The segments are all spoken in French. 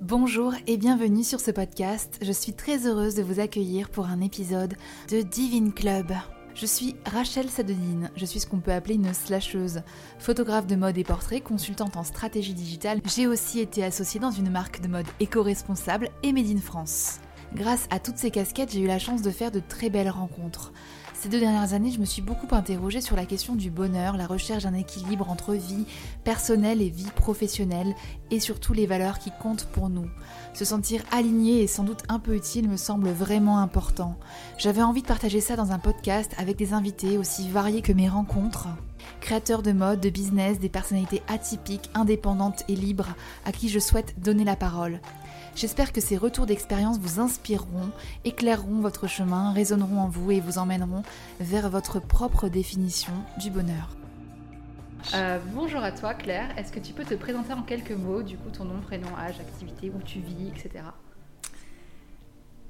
Bonjour et bienvenue sur ce podcast. Je suis très heureuse de vous accueillir pour un épisode de Divine Club. Je suis Rachel Sadonine, je suis ce qu'on peut appeler une slasheuse, photographe de mode et portrait, consultante en stratégie digitale. J'ai aussi été associée dans une marque de mode éco-responsable et Made in France. Grâce à toutes ces casquettes, j'ai eu la chance de faire de très belles rencontres. Ces deux dernières années, je me suis beaucoup interrogée sur la question du bonheur, la recherche d'un équilibre entre vie personnelle et vie professionnelle, et surtout les valeurs qui comptent pour nous. Se sentir aligné et sans doute un peu utile me semble vraiment important. J'avais envie de partager ça dans un podcast avec des invités aussi variés que mes rencontres. Créateurs de mode, de business, des personnalités atypiques, indépendantes et libres à qui je souhaite donner la parole. J'espère que ces retours d'expérience vous inspireront, éclaireront votre chemin, résonneront en vous et vous emmèneront vers votre propre définition du bonheur. Euh, bonjour à toi Claire, est-ce que tu peux te présenter en quelques mots, du coup ton nom, prénom, âge, activité, où tu vis, etc.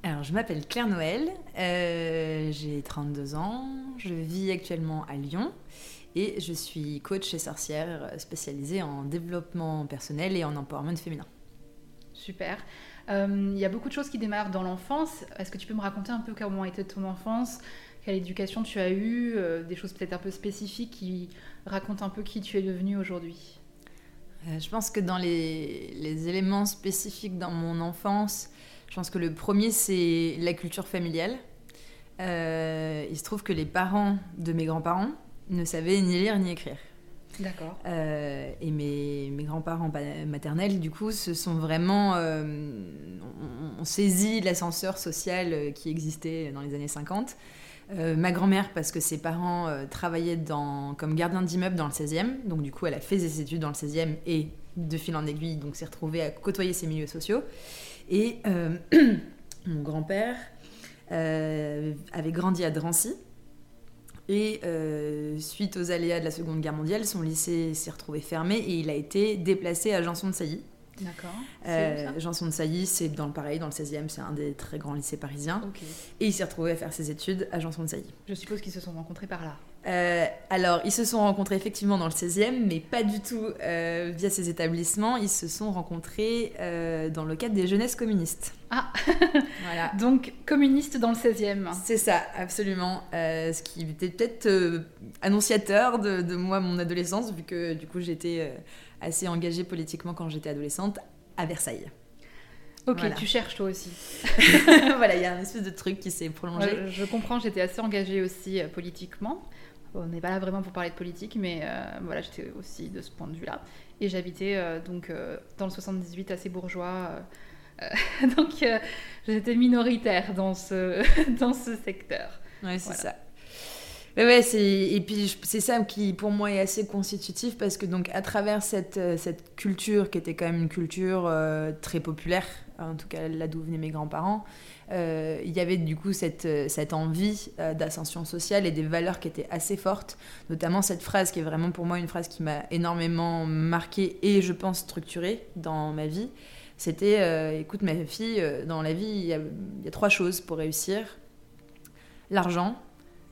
Alors je m'appelle Claire Noël, euh, j'ai 32 ans, je vis actuellement à Lyon et je suis coach et sorcière spécialisée en développement personnel et en empowerment féminin. Super. Euh, il y a beaucoup de choses qui démarrent dans l'enfance. Est-ce que tu peux me raconter un peu comment été ton enfance? Quelle éducation tu as eue? Euh, Des choses peut-être un peu spécifiques qui racontent un peu qui tu es devenue aujourd'hui? Euh, Je pense que dans les, éléments spécifiques dans mon enfance, je pense que le premier, c'est la culture familiale. il se trouve que les parents de mes grands-parents ne savaient ni lire ni écrire. D'accord. Euh, et mes, mes grands-parents maternels, du coup, se sont vraiment. Euh, on, saisi l'ascenseur social euh, qui existait dans les années 50. ma grand-mère, parce que ses parents travaillaient dans, comme gardien d'immeuble dans le 16e, donc du coup, elle a fait ses études dans le 16e et de fil en aiguille, donc s'est retrouvée à côtoyer ces milieux sociaux. Et mon grand-père avait grandi à Drancy, et euh, suite aux aléas de la Seconde Guerre mondiale, son lycée s'est retrouvé fermé et il a été déplacé à Janson de Sailly. D'accord. Euh, Janson de Sailly, c'est dans le pareil, dans le 16e, c'est un des très grands lycées parisiens. Et il s'est retrouvé à faire ses études à Janson de Sailly. Je suppose qu'ils se sont rencontrés par là. Euh, alors, ils se sont rencontrés effectivement dans le 16e, mais pas du tout euh, via ces établissements. Ils se sont rencontrés euh, dans le cadre des jeunesses communistes. Ah Voilà. Donc, communistes dans le 16e. C'est ça, absolument. ce qui était peut-être annonciateur de, de, moi, mon adolescence, vu que du coup, j'étais assez engagée politiquement quand j'étais adolescente à Versailles. Ok, tu cherches toi aussi. voilà, il y a un espèce de truc qui s'est prolongé. je comprends, j'étais assez engagée aussi politiquement. On n'est pas là vraiment pour parler de politique, mais euh, voilà, j'étais aussi de ce point de vue-là. Et j'habitais euh, donc euh, dans le 78 assez bourgeois. donc j'étais minoritaire dans ce, dans ce secteur. Ouais, c'est ça. Ouais, et puis c'est ça qui pour moi est assez constitutif parce que donc à travers cette, cette culture qui était quand même une culture très populaire, en tout cas là d'où venaient mes grands-parents, euh, il y avait du coup cette, euh, cette envie euh, d'ascension sociale et des valeurs qui étaient assez fortes, notamment cette phrase qui est vraiment pour moi une phrase qui m'a énormément marquée et je pense structurée dans ma vie. C'était, écoute ma fille, dans la vie, il y, a, il y a trois choses pour réussir. L'argent,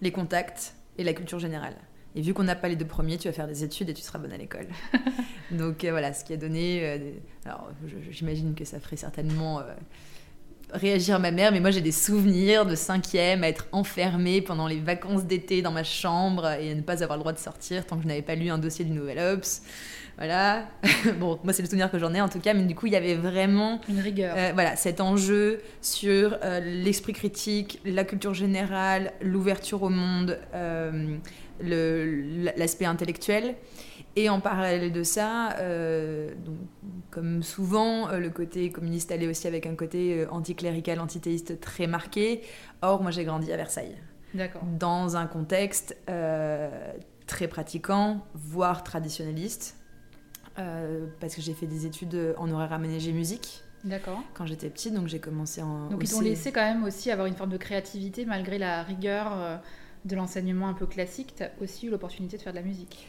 les contacts et la culture générale. Et vu qu'on n'a pas les deux premiers, tu vas faire des études et tu seras bonne à l'école. Donc voilà, ce qui a donné. alors j'imagine que ça ferait certainement réagir ma mère, mais moi j'ai des souvenirs de cinquième, à être enfermée pendant les vacances d'été dans ma chambre et à ne pas avoir le droit de sortir tant que je n'avais pas lu un dossier du Nouvel Ops. Voilà. bon, moi c'est le souvenir que j'en ai en tout cas, mais du coup il y avait vraiment une rigueur. Euh, voilà, cet enjeu sur euh, l'esprit critique, la culture générale, l'ouverture au monde, euh, l'aspect intellectuel. Et en parallèle de ça, euh, donc, comme souvent, euh, le côté communiste allait aussi avec un côté euh, anticlérical, antithéiste très marqué. Or, moi j'ai grandi à Versailles. Dans un contexte très pratiquant, voire traditionnaliste. parce que j'ai fait des études en horaire aménagé musique. D'accord. Quand j'étais petite, donc j'ai commencé en. Donc ils t'ont laissé quand même aussi avoir une forme de créativité malgré la rigueur de l'enseignement un peu classique. Tu as aussi eu l'opportunité de faire de la musique.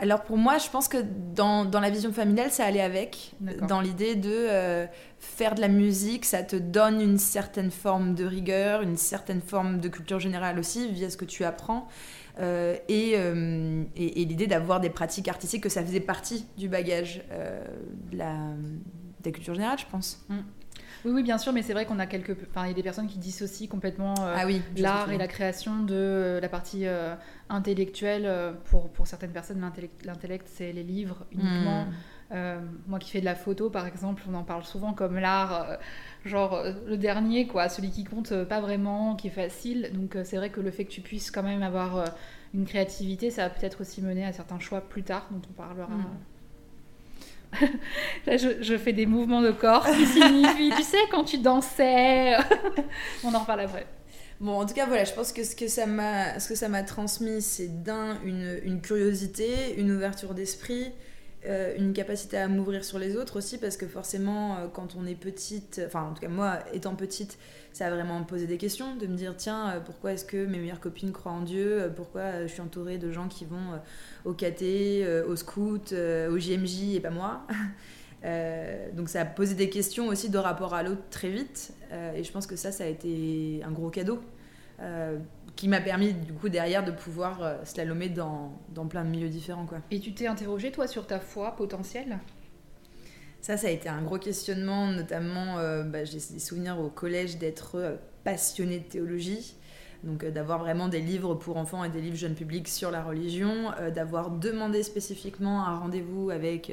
Alors pour moi, je pense que dans, dans la vision familiale, ça allait avec. Dans l'idée de euh, faire de la musique, ça te donne une certaine forme de rigueur, une certaine forme de culture générale aussi, via ce que tu apprends. Euh, euh, et, et, l'idée d'avoir des pratiques artistiques, que ça faisait partie du bagage de la culture générale, je pense. Mm. Oui, oui, bien sûr, mais c'est vrai qu'on a quelques. Enfin, il y a des personnes qui dissocient complètement euh, ah oui, l'art et la création de euh, la partie euh, intellectuelle. Pour, pour certaines personnes, l'intellect, c'est les livres uniquement. Hmm. moi qui fais de la photo, par exemple, on en parle souvent comme l'art, genre le dernier, quoi, celui qui compte pas vraiment, qui est facile. Donc c'est vrai que le fait que tu puisses quand même avoir une créativité, ça va peut-être aussi mener à certains choix plus tard, dont on parlera. Hmm. Là, je, fais des mouvements de corps qui signifient, tu sais, quand tu dansais. On en reparle après. Bon, en tout cas, voilà, je pense que ce que ça m'a, ce que ça m'a transmis, c'est d'un une, une, curiosité, une ouverture d'esprit, euh, une capacité à m'ouvrir sur les autres aussi, parce que forcément, euh, quand on est petite, enfin, en tout cas moi, étant petite, ça a vraiment posé des questions, de me dire tiens, euh, pourquoi est-ce que mes meilleures copines croient en Dieu Pourquoi je suis entourée de gens qui vont au KT, au scout, au JMJ et pas moi donc ça a posé des questions aussi de rapport à l'autre très vite. et je pense que ça, ça a été un gros cadeau qui m'a permis du coup derrière de pouvoir slalomer dans, dans plein de milieux différents. Quoi. Et tu t'es interrogé toi sur ta foi potentielle? Ça, ça a été un gros questionnement, notamment, euh, bah, j'ai des souvenirs au collège d'être euh, passionnée de théologie, donc euh, d'avoir vraiment des livres pour enfants et des livres jeunes publics sur la religion, d'avoir demandé spécifiquement un rendez-vous avec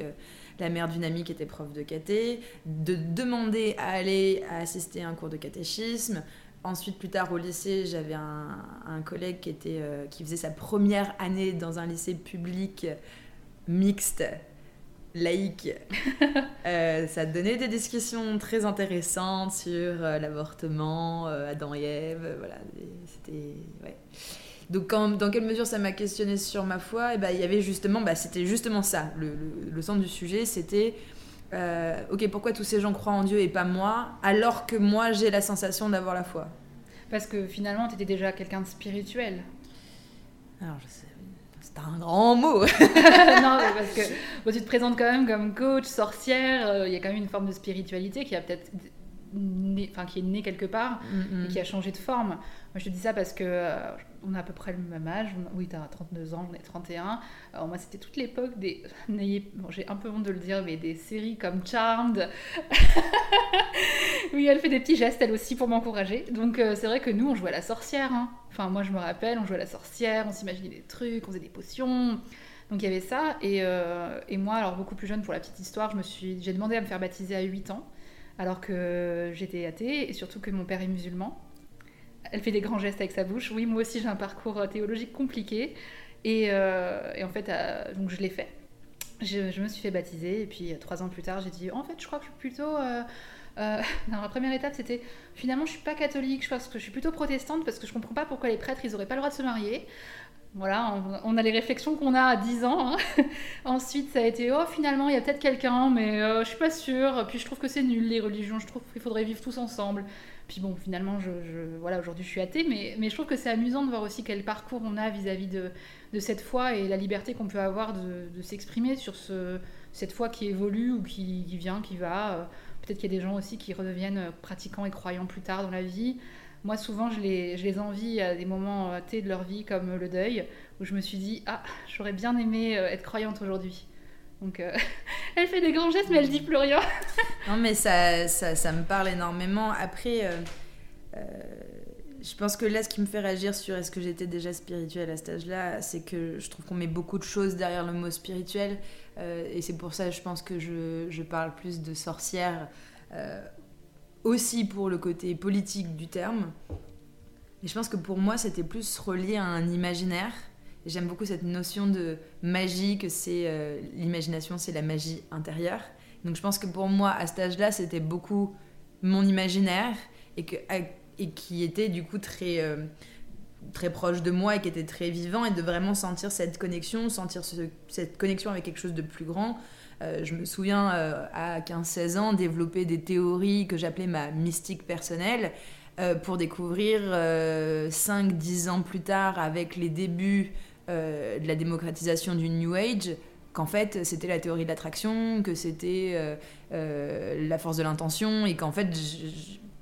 la mère d'une amie qui était prof de caté, de demander à aller assister à un cours de catéchisme. Ensuite, plus tard au lycée, j'avais un, un, collègue qui, était, qui faisait sa première année dans un lycée public mixte laïque. Euh, ça donnait des discussions très intéressantes sur euh, l'avortement, euh, Adam et Ève, voilà. C'était ouais. Donc dans quelle mesure ça m'a questionné sur ma foi? Et eh ben il y avait justement, bah, c'était justement ça. Le, le, centre du sujet, c'était ok pourquoi tous ces gens croient en Dieu et pas moi, alors que moi j'ai la sensation d'avoir la foi? Parce que finalement tu étais déjà quelqu'un de spirituel. Alors je sais un grand mot. non, parce que tu te présentes quand même comme coach, sorcière, euh, il y a quand même une forme de spiritualité qui a peut-être enfin qui est née quelque part mm, mm. et qui a changé de forme. Moi je te dis ça parce que euh, on a à peu près le même âge. Oui, tu as 32 ans, j'en ai 31. Alors moi c'était toute l'époque des bon, j'ai un peu honte de le dire mais des séries comme Charmed. oui, elle fait des petits gestes elle aussi pour m'encourager. Donc euh, c'est vrai que nous on jouait à la sorcière hein. Enfin, moi, je me rappelle, on jouait à la sorcière, on s'imaginait des trucs, on faisait des potions. Donc il y avait ça. Et, euh, et, moi, alors beaucoup plus jeune pour la petite histoire, je me suis, j'ai demandé à me faire baptiser à 8 ans, alors que j'étais athée et surtout que mon père est musulman. Elle fait des grands gestes avec sa bouche. Oui, moi aussi j'ai un parcours théologique compliqué. Et, euh, en fait, euh, donc je l'ai fait. Je, me suis fait baptiser et puis trois ans plus tard, j'ai dit en fait, je crois que je suis plutôt euh, la première étape, c'était finalement, je suis pas catholique, je pense que je suis plutôt protestante parce que je comprends pas pourquoi les prêtres, ils auraient pas le droit de se marier. Voilà, on, a les réflexions qu'on a à 10 ans. Hein. Ensuite, ça a été, oh, finalement, il y a peut-être quelqu'un, mais euh, je suis pas sûre. Puis je trouve que c'est nul, les religions. Je trouve qu'il faudrait vivre tous ensemble. Puis bon, finalement, je, voilà, aujourd'hui, je suis athée, mais, je trouve que c'est amusant de voir aussi quel parcours on a vis-à-vis de, cette foi et la liberté qu'on peut avoir de, s'exprimer sur ce, cette foi qui évolue ou qui, qui vient, qui va. Euh, Peut-être qu'il y a des gens aussi qui redeviennent euh, pratiquants et croyants plus tard dans la vie. Moi, souvent, je les, envie à des moments euh, de leur vie, comme le deuil, où je me suis dit Ah, j'aurais bien aimé euh, être croyante aujourd'hui. Donc, elle fait des grands gestes, mais elle dit plus rien. non, mais ça, ça, me parle énormément. Après, je pense que là, ce qui me fait réagir sur est-ce que j'étais déjà spirituelle à cet âge-là, c'est que je trouve qu'on met beaucoup de choses derrière le mot spirituel. Euh, et c'est pour ça, je pense que je, parle plus de sorcière, euh, aussi pour le côté politique du terme. Et je pense que pour moi, c'était plus relié à un imaginaire. J'aime beaucoup cette notion de magie, que c'est euh, l'imagination, c'est la magie intérieure. Donc je pense que pour moi, à cet âge-là, c'était beaucoup mon imaginaire et qui était du coup très, euh, très proche de moi et qui était très vivant et de vraiment sentir cette connexion, sentir cette connexion avec quelque chose de plus grand. Euh, je me souviens euh, à 15-16 ans développer des théories que j'appelais ma mystique personnelle pour découvrir 5-10 ans plus tard avec les débuts de la démocratisation du New Age qu'en fait c'était la théorie de l'attraction, que c'était la force de l'intention et qu'en fait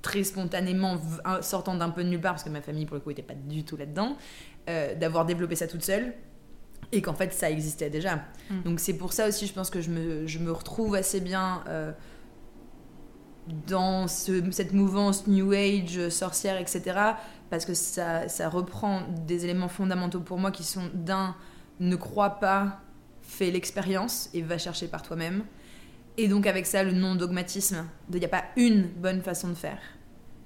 très spontanément, sortant d'un peu de nulle part, parce que ma famille, pour le coup, n'était pas du tout là-dedans, euh, d'avoir développé ça toute seule et qu'en fait ça existait déjà. Mm. Donc c'est pour ça aussi je pense que je me, je me retrouve assez bien euh, dans cette mouvance New Age, sorcière, etc. Parce que ça, ça reprend des éléments fondamentaux pour moi qui sont d'un, ne crois pas, fais l'expérience et va chercher par toi-même. Et donc avec ça, le non-dogmatisme, il n'y a pas une bonne façon de faire.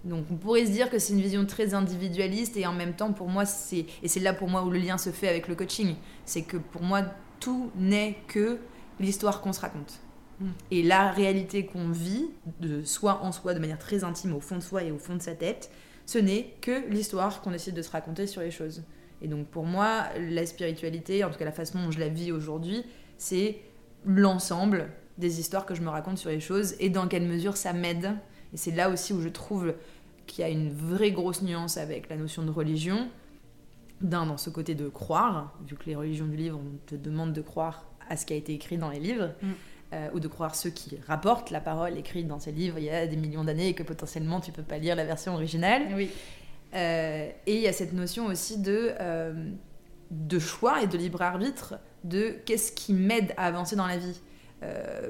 Donc on pourrait se dire que c'est une vision très individualiste et en même temps pour moi c'est et c'est là pour moi où le lien se fait avec le coaching, c'est que pour moi tout n'est que l'histoire qu'on se raconte. Mm. Et la réalité qu'on vit, de soi en soi, de manière très intime, au fond de soi et au fond de sa tête, ce n'est que l'histoire qu'on essaie de se raconter sur les choses. Et donc pour moi, la spiritualité, en tout cas la façon dont je la vis aujourd'hui, c'est l'ensemble des histoires que je me raconte sur les choses et dans quelle mesure ça m'aide. Et c'est là aussi où je trouve qu'il y a une vraie grosse nuance avec la notion de religion. D'un, dans ce côté de croire, vu que les religions du livre, on te demande de croire à ce qui a été écrit dans les livres. Mm. Euh, ou de croire ceux qui rapportent la parole écrite dans ces livres il y a des millions d'années et que potentiellement tu peux pas lire la version originale. Oui. Euh, et il y a cette notion aussi de, euh, de choix et de libre arbitre de qu'est-ce qui m'aide à avancer dans la vie.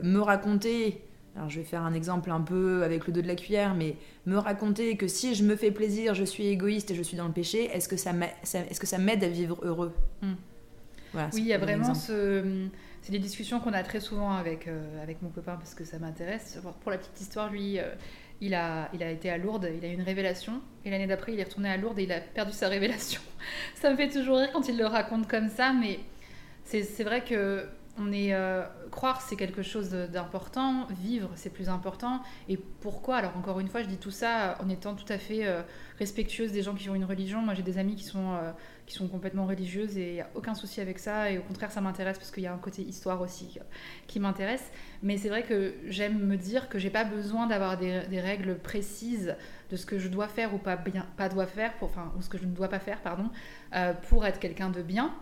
me raconter, alors je vais faire un exemple un peu avec le dos de la cuillère, mais me raconter que si je me fais plaisir, je suis égoïste et je suis dans le péché, est-ce que ça m'aide à vivre heureux? Hmm. Oui, il y a vraiment ce c'est des discussions qu'on a très souvent avec, euh, avec mon copain parce que ça m'intéresse. Pour la petite histoire, lui, euh, il, a, il a été à Lourdes, il a eu une révélation, et l'année d'après, il est retourné à Lourdes et il a perdu sa révélation. ça me fait toujours rire quand il le raconte comme ça, mais c'est vrai que on est, euh, croire, c'est quelque chose d'important, vivre, c'est plus important. Et pourquoi? Alors, encore une fois, je dis tout ça en étant tout à fait respectueuse des gens qui ont une religion. Moi, j'ai des amis qui sont qui sont complètement religieuses et il n'y a aucun souci avec ça. Et au contraire, ça m'intéresse parce qu'il y a un côté histoire aussi euh, qui m'intéresse. Mais c'est vrai que j'aime me dire que j'ai pas besoin d'avoir des, règles précises de ce que je dois faire ou pas bien, pas dois faire, ou ce que je ne dois pas faire, pardon, euh, pour être quelqu'un de bien.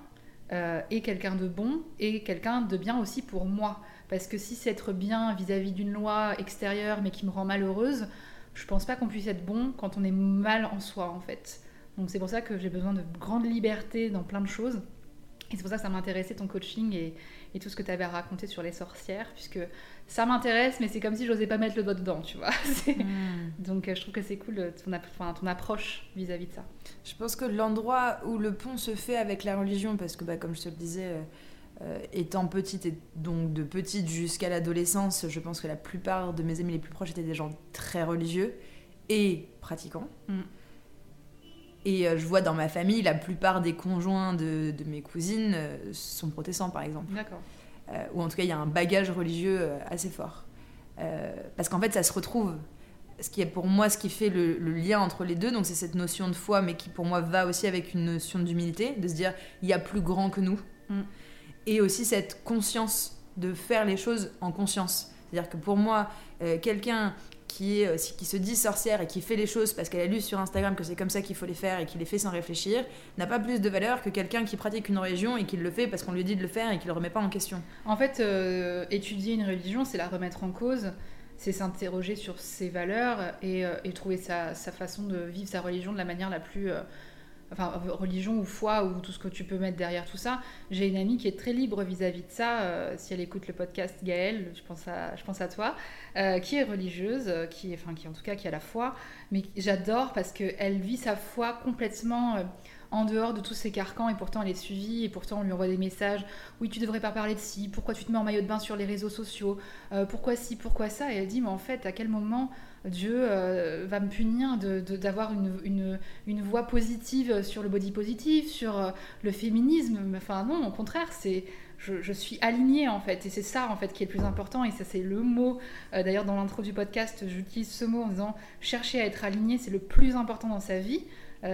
Euh, et quelqu'un de bon et quelqu'un de bien aussi pour moi. Parce que si c'est être bien vis-à-vis d'une loi extérieure mais qui me rend malheureuse, je pense pas qu'on puisse être bon quand on est mal en soi en fait. Donc c'est pour ça que j'ai besoin de grande liberté dans plein de choses. Et c'est pour ça que ça m'intéressait ton coaching et, tout ce que tu avais à raconter sur les sorcières, puisque ça m'intéresse, mais c'est comme si j'osais pas mettre le doigt dedans, tu vois. Hmm. Donc euh, je trouve que c'est cool ton, ton approche vis-à-vis de ça. Je pense que l'endroit où le pont se fait avec la religion, parce que bah, comme je te le disais, euh, euh, étant petite et donc de petite jusqu'à l'adolescence, je pense que la plupart de mes amis les plus proches étaient des gens très religieux et pratiquants. Hmm. Et euh, je vois dans ma famille, la plupart des conjoints de, mes cousines euh, sont protestants, par exemple. D'accord. Euh, ou en tout cas, il y a un bagage religieux assez fort. parce qu'en fait, ça se retrouve. Ce qui est pour moi ce qui fait le, lien entre les deux, donc c'est cette notion de foi, mais qui pour moi va aussi avec une notion d'humilité, de se dire il y a plus grand que nous. Mm. Et aussi cette conscience de faire les choses en conscience. C'est-à-dire que pour moi, quelqu'un euh, qui se dit sorcière et qui fait les choses parce qu'elle a lu sur Instagram que c'est comme ça qu'il faut les faire et qui les fait sans réfléchir, n'a pas plus de valeur que quelqu'un qui pratique une religion et qui le fait parce qu'on lui dit de le faire et qui le remet pas en question. En fait, euh, étudier une religion, c'est la remettre en cause, c'est s'interroger sur ses valeurs et, euh, trouver sa, façon de vivre sa religion de la manière la plus enfin religion ou foi ou tout ce que tu peux mettre derrière tout ça. J'ai une amie qui est très libre vis-à-vis de ça. Euh, si elle écoute le podcast Gaëlle, je pense à, toi, euh, qui est religieuse, qui, enfin qui en tout cas qui a la foi. Mais j'adore parce qu'elle vit sa foi complètement euh, en dehors de tous ces carcans et pourtant elle est suivie et pourtant on lui envoie des messages oui tu devrais pas parler de ci pourquoi tu te mets en maillot de bain sur les réseaux sociaux pourquoi ci pourquoi ça? Et elle dit mais en fait à quel moment Dieu euh, va me punir d'avoir une, voix positive sur le body positive, sur euh, le féminisme? Enfin non, au contraire, c'est je, suis alignée en fait, et c'est ça en fait qui est le plus important, et ça c'est le mot. Euh, d'ailleurs dans l'intro du podcast, j'utilise ce mot en disant chercher à être aligné, c'est le plus important dans sa vie.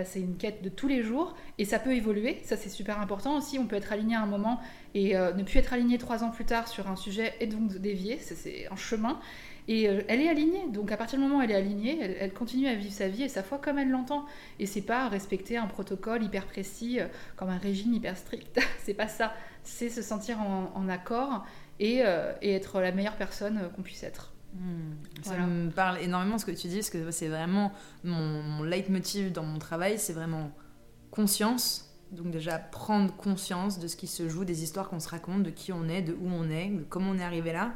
C'est une quête de tous les jours et ça peut évoluer, ça c'est super important aussi. On peut être aligné à un moment et ne plus être aligné trois ans plus tard sur un sujet et donc dévier, c'est un chemin. Et euh, elle est alignée. Donc à partir du moment où elle est alignée, elle, continue à vivre sa vie et sa foi comme elle l'entend. Et c'est pas respecter un protocole hyper précis, euh, comme un régime hyper strict. c'est pas ça. C'est se sentir en, accord euh, et, être la meilleure personne qu'on puisse être. Hmm. Ça me parle énormément ce que tu dis, parce que c'est vraiment mon, mon leitmotiv dans mon travail, c'est vraiment conscience. Donc déjà prendre conscience de ce qui se joue, des histoires qu'on se raconte, de qui on est, de où on est, de comment on est arrivé là.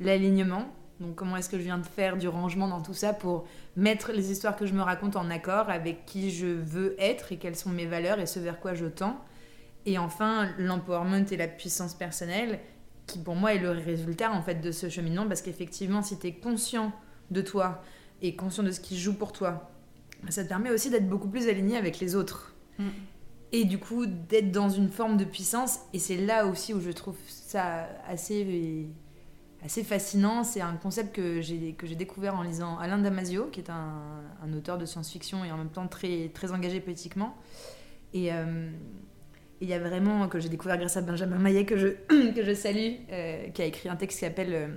L'alignement, Donc comment est-ce que je viens de faire du rangement dans tout ça pour mettre les histoires que je me raconte en accord avec qui je veux être et quelles sont mes valeurs et ce vers quoi je tends. Et enfin, l'empowerment et la puissance personnelle, qui pour moi est le résultat en fait de ce cheminement, parce qu'effectivement, si tu es conscient de toi et conscient de ce qui joue pour toi, ça te permet aussi d'être beaucoup plus aligné avec les autres. Mm. Et du coup, d'être dans une forme de puissance. Et c'est là aussi où je trouve ça assez, assez fascinant. C'est un concept que j'ai, que j'ai découvert en lisant Alain Damasio, qui est un, un auteur de science-fiction et en même temps très, très engagé politiquement. Et euh, il y a vraiment, que j'ai découvert grâce à Benjamin Maillet, que je, que je salue, euh, qui a écrit un texte qui s'appelle euh,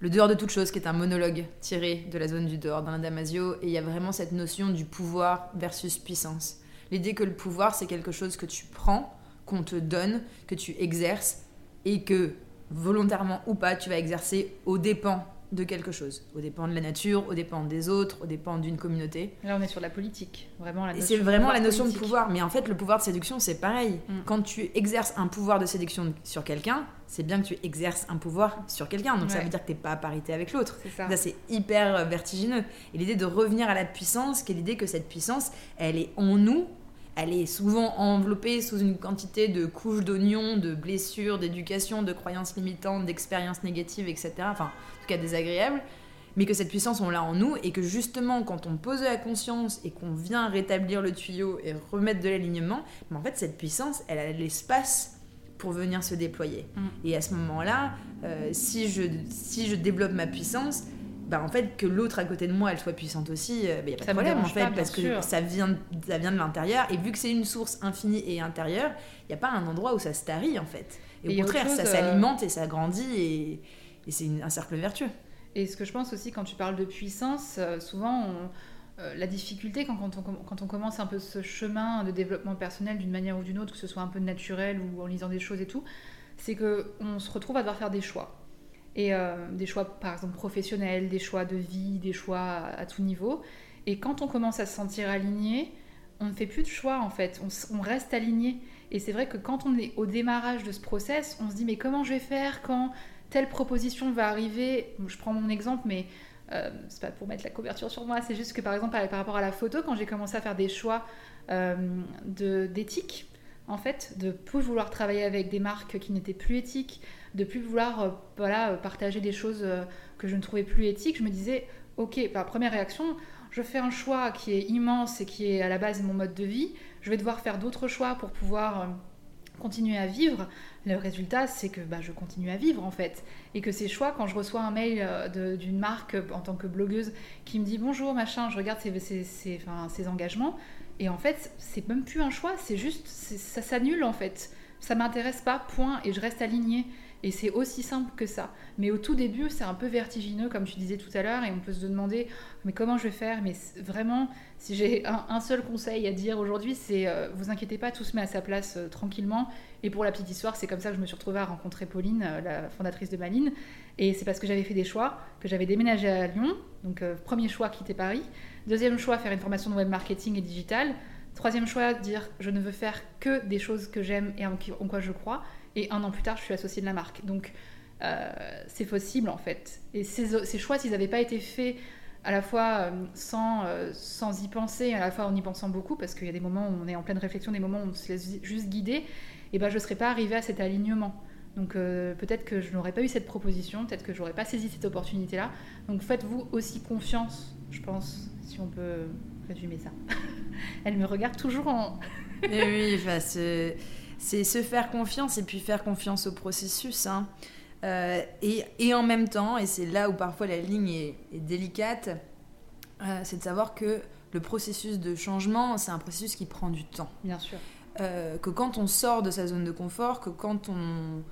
Le dehors de toute chose, qui est un monologue tiré de la zone du dehors d'Alain Damasio. Et il y a vraiment cette notion du pouvoir versus puissance. L'idée que le pouvoir, c'est quelque chose que tu prends, qu'on te donne, que tu exerces, et que, volontairement ou pas, tu vas exercer aux dépens de quelque chose, aux dépens de la nature, aux dépens des autres, aux dépens d'une communauté. Là, on est sur la politique, vraiment la C'est vraiment la notion de pouvoir, mais en fait, le pouvoir de séduction, c'est pareil. Mm. Quand tu exerces un pouvoir de séduction sur quelqu'un, c'est bien que tu exerces un pouvoir sur quelqu'un, donc ça veut dire que tu n'es pas à parité avec l'autre. Là, c'est hyper euh, vertigineux. Et l'idée de revenir à la puissance, qui est l'idée que cette puissance, elle est en nous, elle est souvent enveloppée sous une quantité de couches d'oignons, de blessures, d'éducation, de croyances limitantes, d'expériences négatives, etc. Enfin, en tout cas désagréables. Mais que cette puissance, on l'a en nous et que justement, quand on pose la conscience et qu'on vient rétablir le tuyau et remettre de l'alignement, en fait, cette puissance, elle a l'espace pour venir se déployer. Mm. Et à ce moment-là, euh, si, je, si je développe ma puissance, bah, en fait que l'autre à côté de moi elle soit puissante aussi il euh, n'y bah, a pas de problème en fait parce que ça vient ça vient de l'intérieur et vu que c'est une source infinie et intérieure il n'y a pas un endroit où ça se tarit en fait et, au contraire ça euh, s'alimente et ça grandit et, et c'est un cercle vertueux et ce que je pense aussi quand tu parles de puissance euh, souvent la difficulté quand, on, on commence un peu ce chemin de développement personnel d'une manière ou d'une autre que ce soit un peu naturel ou en lisant des choses et tout c'est que on se retrouve à devoir faire des choix et euh, des choix par exemple professionnels, des choix de vie, des choix à, tout niveau. Et quand on commence à se sentir aligné, on ne fait plus de choix en fait, on, reste aligné. Et c'est vrai que quand on est au démarrage de ce process, on se dit mais comment je vais faire quand telle proposition va arriver Je prends mon exemple, mais euh, c'est pas pour mettre la couverture sur moi, c'est juste que par exemple par, rapport à la photo, quand j'ai commencé à faire des choix euh, d'éthique, en fait, de plus vouloir travailler avec des marques qui n'étaient plus éthiques, de plus vouloir euh, voilà, partager des choses euh, que je ne trouvais plus éthiques, je me disais, ok, par première réaction, je fais un choix qui est immense et qui est à la base mon mode de vie, je vais devoir faire d'autres choix pour pouvoir continuer à vivre. Le résultat, c'est que bah, je continue à vivre en fait. Et que ces choix, quand je reçois un mail d'une marque en tant que blogueuse qui me dit bonjour, machin, je regarde ses, engagements, et en fait, c'est même plus un choix, c'est juste, ça s'annule en fait. Ça m'intéresse pas, point, et je reste alignée. Et c'est aussi simple que ça. Mais au tout début, c'est un peu vertigineux, comme tu disais tout à l'heure, et on peut se demander, mais comment je vais faire? Mais vraiment, si j'ai un, seul conseil à dire aujourd'hui, c'est euh, vous inquiétez pas, tout se met à sa place euh, tranquillement. Et pour la petite histoire, c'est comme ça que je me suis retrouvée à rencontrer Pauline, euh, la fondatrice de Maline. Et c'est parce que j'avais fait des choix, que j'avais déménagé à Lyon. Donc, premier choix, quitter Paris. Deuxième choix, faire une formation de web marketing et digital. Troisième choix, dire je ne veux faire que des choses que j'aime et en quoi je crois. Et un an plus tard, je suis associée de la marque. Donc, euh, c'est possible en fait. Et ces, choix, s'ils n'avaient pas été faits à la fois euh, sans, euh, sans y penser, à la fois en y pensant beaucoup, parce qu'il y a des moments où on est en pleine réflexion, des moments où on se laisse juste guider, et ben je ne serais pas arrivée à cet alignement. Donc peut-être que je n'aurais pas eu cette proposition, peut-être que je n'aurais pas saisi cette opportunité-là. Donc faites-vous aussi confiance, je pense, si on peut résumer ça. Elle me regarde toujours en... et oui, c'est se faire confiance et puis faire confiance au processus. Hein. Euh, et, et, en même temps, et c'est là où parfois la ligne est, délicate, euh, c'est de savoir que le processus de changement, c'est un processus qui prend du temps. Bien sûr. Euh, que quand on sort de sa zone de confort, que quand on,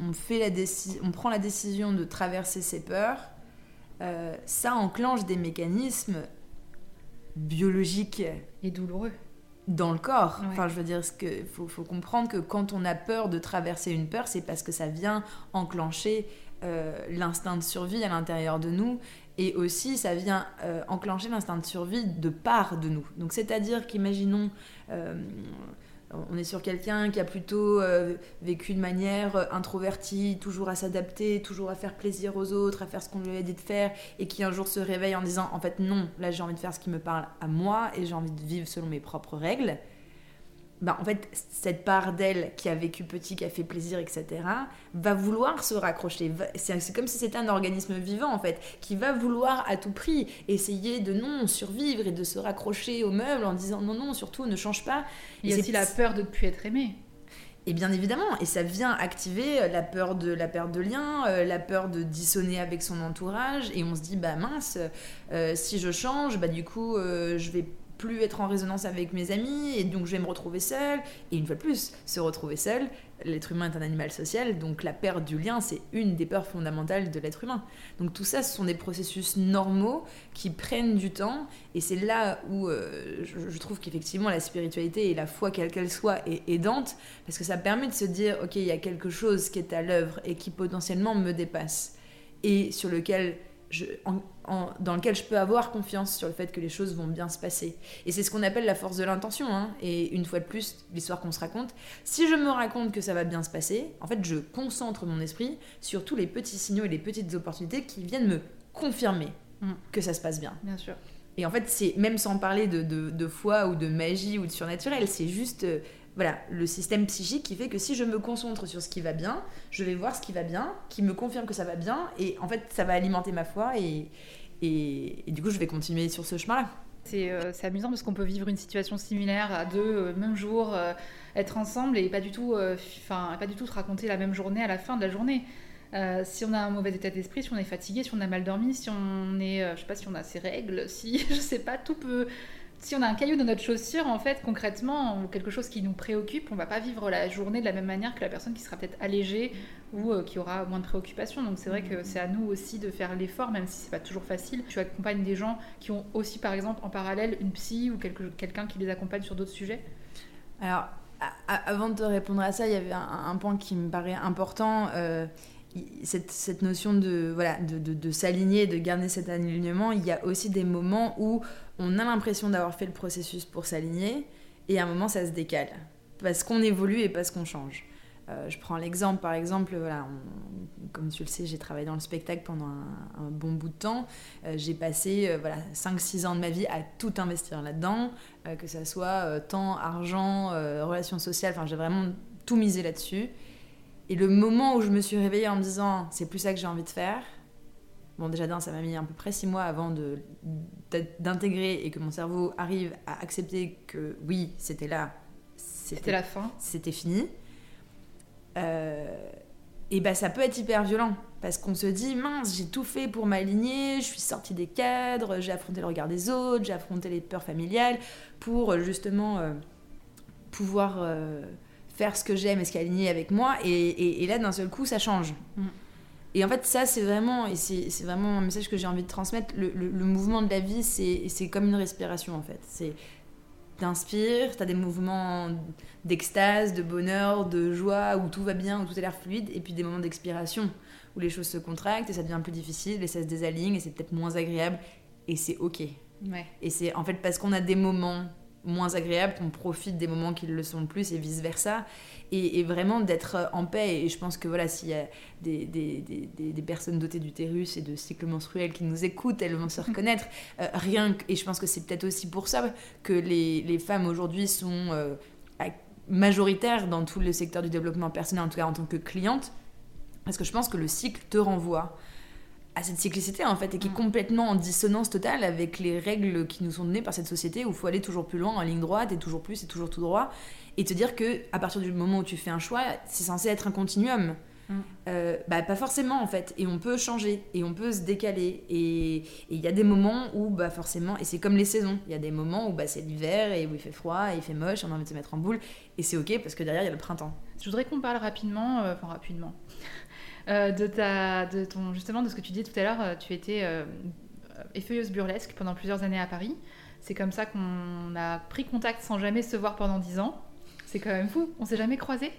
on, fait la on prend la décision de traverser ses peurs, ça enclenche des mécanismes biologiques. Et douloureux dans le corps. Enfin, je veux dire, il faut, faut, comprendre que quand on a peur de traverser une peur, c'est parce que ça vient enclencher euh, l'instinct de survie à l'intérieur de nous. Et aussi, ça vient euh, enclencher l'instinct de survie de part de nous. Donc, c'est-à-dire qu'imaginons, euh, on est sur quelqu'un qui a plutôt euh, vécu de manière euh, introvertie, toujours à s'adapter, toujours à faire plaisir aux autres, à faire ce qu'on lui a dit de faire, et qui un jour se réveille en disant en fait non, là j'ai envie de faire ce qui me parle à moi et j'ai envie de vivre selon mes propres règles. Bah, en fait, cette part d'elle qui a vécu petit, qui a fait plaisir, etc., va vouloir se raccrocher. C'est comme si c'était un organisme vivant, en fait, qui va vouloir à tout prix essayer de non survivre et de se raccrocher au meuble en disant non, non, surtout ne change pas. Il y a aussi la peur de ne plus être aimé. Et bien évidemment, et ça vient activer euh, la peur de la perte de lien, euh, la peur de dissonner avec son entourage, et on se dit bah mince, euh, si je change, bah du coup je vais plus être en résonance avec mes amis et donc je vais me retrouver seule. Et une fois de plus, se retrouver seule, l'être humain est un animal social, donc la perte du lien, c'est une des peurs fondamentales de l'être humain. Donc tout ça, ce sont des processus normaux qui prennent du temps et c'est là où euh, je, trouve qu'effectivement la spiritualité et la foi, quelle qu'elle soit, est aidante parce que ça permet de se dire, ok, il y a quelque chose qui est à l'œuvre et qui potentiellement me dépasse et sur lequel dans lequel je peux avoir confiance sur le fait que les choses vont bien se passer. Et c'est ce qu'on appelle la force de l'intention. Hein. Et une fois de plus, l'histoire qu'on se raconte, si je me raconte que ça va bien se passer, en fait, je concentre mon esprit sur tous les petits signaux et les petites opportunités qui viennent me confirmer mm. que ça se passe bien. Bien sûr. Et en fait, c'est même sans parler de, de, foi ou de magie ou de surnaturel, c'est juste euh, voilà, le système psychique qui fait que si je me concentre sur ce qui va bien, je vais voir ce qui va bien, qui me confirme que ça va bien, et en fait, ça va alimenter ma foi, et, et, du coup, je vais continuer sur ce chemin-là. Euh, c'est amusant parce qu'on peut vivre une situation similaire à deux, euh, même jour, euh, être ensemble et pas du, tout, enfin pas du tout se raconter la même journée à la fin de la journée. si on a un mauvais état d'esprit, si on est fatigué, si on a mal dormi, si on est, je sais pas, si on a ses règles, si je sais pas, tout peut, si on a un caillou dans notre chaussure, en fait, concrètement, ou quelque chose qui nous préoccupe, on va pas vivre la journée de la même manière que la personne qui sera peut-être allégée ou euh, qui aura moins de préoccupations. Donc c'est vrai que c'est à nous aussi de faire l'effort, même si c'est pas toujours facile. Tu accompagnes des gens qui ont aussi, par exemple, en parallèle, une psy ou quelqu'un qui les accompagne sur d'autres sujets Alors, avant de répondre à ça, il y avait un, point qui me paraît important. Euh, cette, notion de, voilà, de, de, de s'aligner, de garder cet alignement, il y a aussi des moments où on a l'impression d'avoir fait le processus pour s'aligner, et à un moment ça se décale, parce qu'on évolue et parce qu'on change. Euh, je prends l'exemple, par exemple, voilà, comme tu le sais, j'ai travaillé dans le spectacle pendant un, bon bout de temps. Euh, j'ai passé euh, voilà, 5-6 ans de ma vie à tout investir là-dedans, que ce soit temps, argent, relations sociales, j'ai vraiment tout misé là-dessus. Et le moment où je me suis réveillée en me disant c'est plus ça que j'ai envie de faire, bon déjà d'un ça m'a mis à peu près six mois avant d'intégrer et que mon cerveau arrive à accepter que oui c'était là, c'était la fin, c'était fini. Euh, et bah ça peut être hyper violent parce qu'on se dit mince j'ai tout fait pour m'aligner, je suis sortie des cadres, j'ai affronté le regard des autres, j'ai affronté les peurs familiales pour justement euh, pouvoir euh, faire ce que j'aime et ce qui est aligné avec moi. Et, et, là, d'un seul coup, ça change. Mm. Et en fait, ça, c'est vraiment, et c'est vraiment un message que j'ai envie de transmettre. Le, le, mouvement de la vie, c'est comme une respiration, en fait. C'est t'inspires, t'as des mouvements d'extase, de bonheur, de joie, où tout va bien, où tout a l'air fluide, et puis des moments d'expiration, où les choses se contractent et ça devient plus difficile, et ça se désaligne, et c'est peut-être moins agréable, et c'est ok. Ouais. Et c'est en fait parce qu'on a des moments moins agréable, qu'on profite des moments qui le sont le plus et vice versa. Et, vraiment d'être en paix. Et je pense que voilà, s'il y a des, des, des, personnes dotées d'utérus et de cycles menstruels qui nous écoutent, elles vont se reconnaître. Euh, rien que, et je pense que c'est peut-être aussi pour ça que les, les femmes aujourd'hui sont euh, majoritaires dans tout le secteur du développement personnel, en tout cas en tant que cliente. Parce que je pense que le cycle te renvoie à cette cyclicité en fait et qui est mm. complètement en dissonance totale avec les règles qui nous sont données par cette société où il faut aller toujours plus loin en ligne droite et toujours plus et toujours tout droit et te dire que à partir du moment où tu fais un choix c'est censé être un continuum mm. euh, bah pas forcément en fait et on peut changer et on peut se décaler et il y a des moments où bah forcément et c'est comme les saisons il y a des moments où bah c'est l'hiver et où il fait froid et il fait moche on a envie de se mettre en boule et c'est ok parce que derrière il y a le printemps je voudrais qu'on parle rapidement euh, enfin rapidement euh, de, ta, de ton, justement de ce que tu disais tout à l'heure. Euh, tu étais euh, effeuilleuse burlesque pendant plusieurs années à Paris. C'est comme ça qu'on a pris contact sans jamais se voir pendant dix ans. C'est quand même fou. On s'est jamais croisés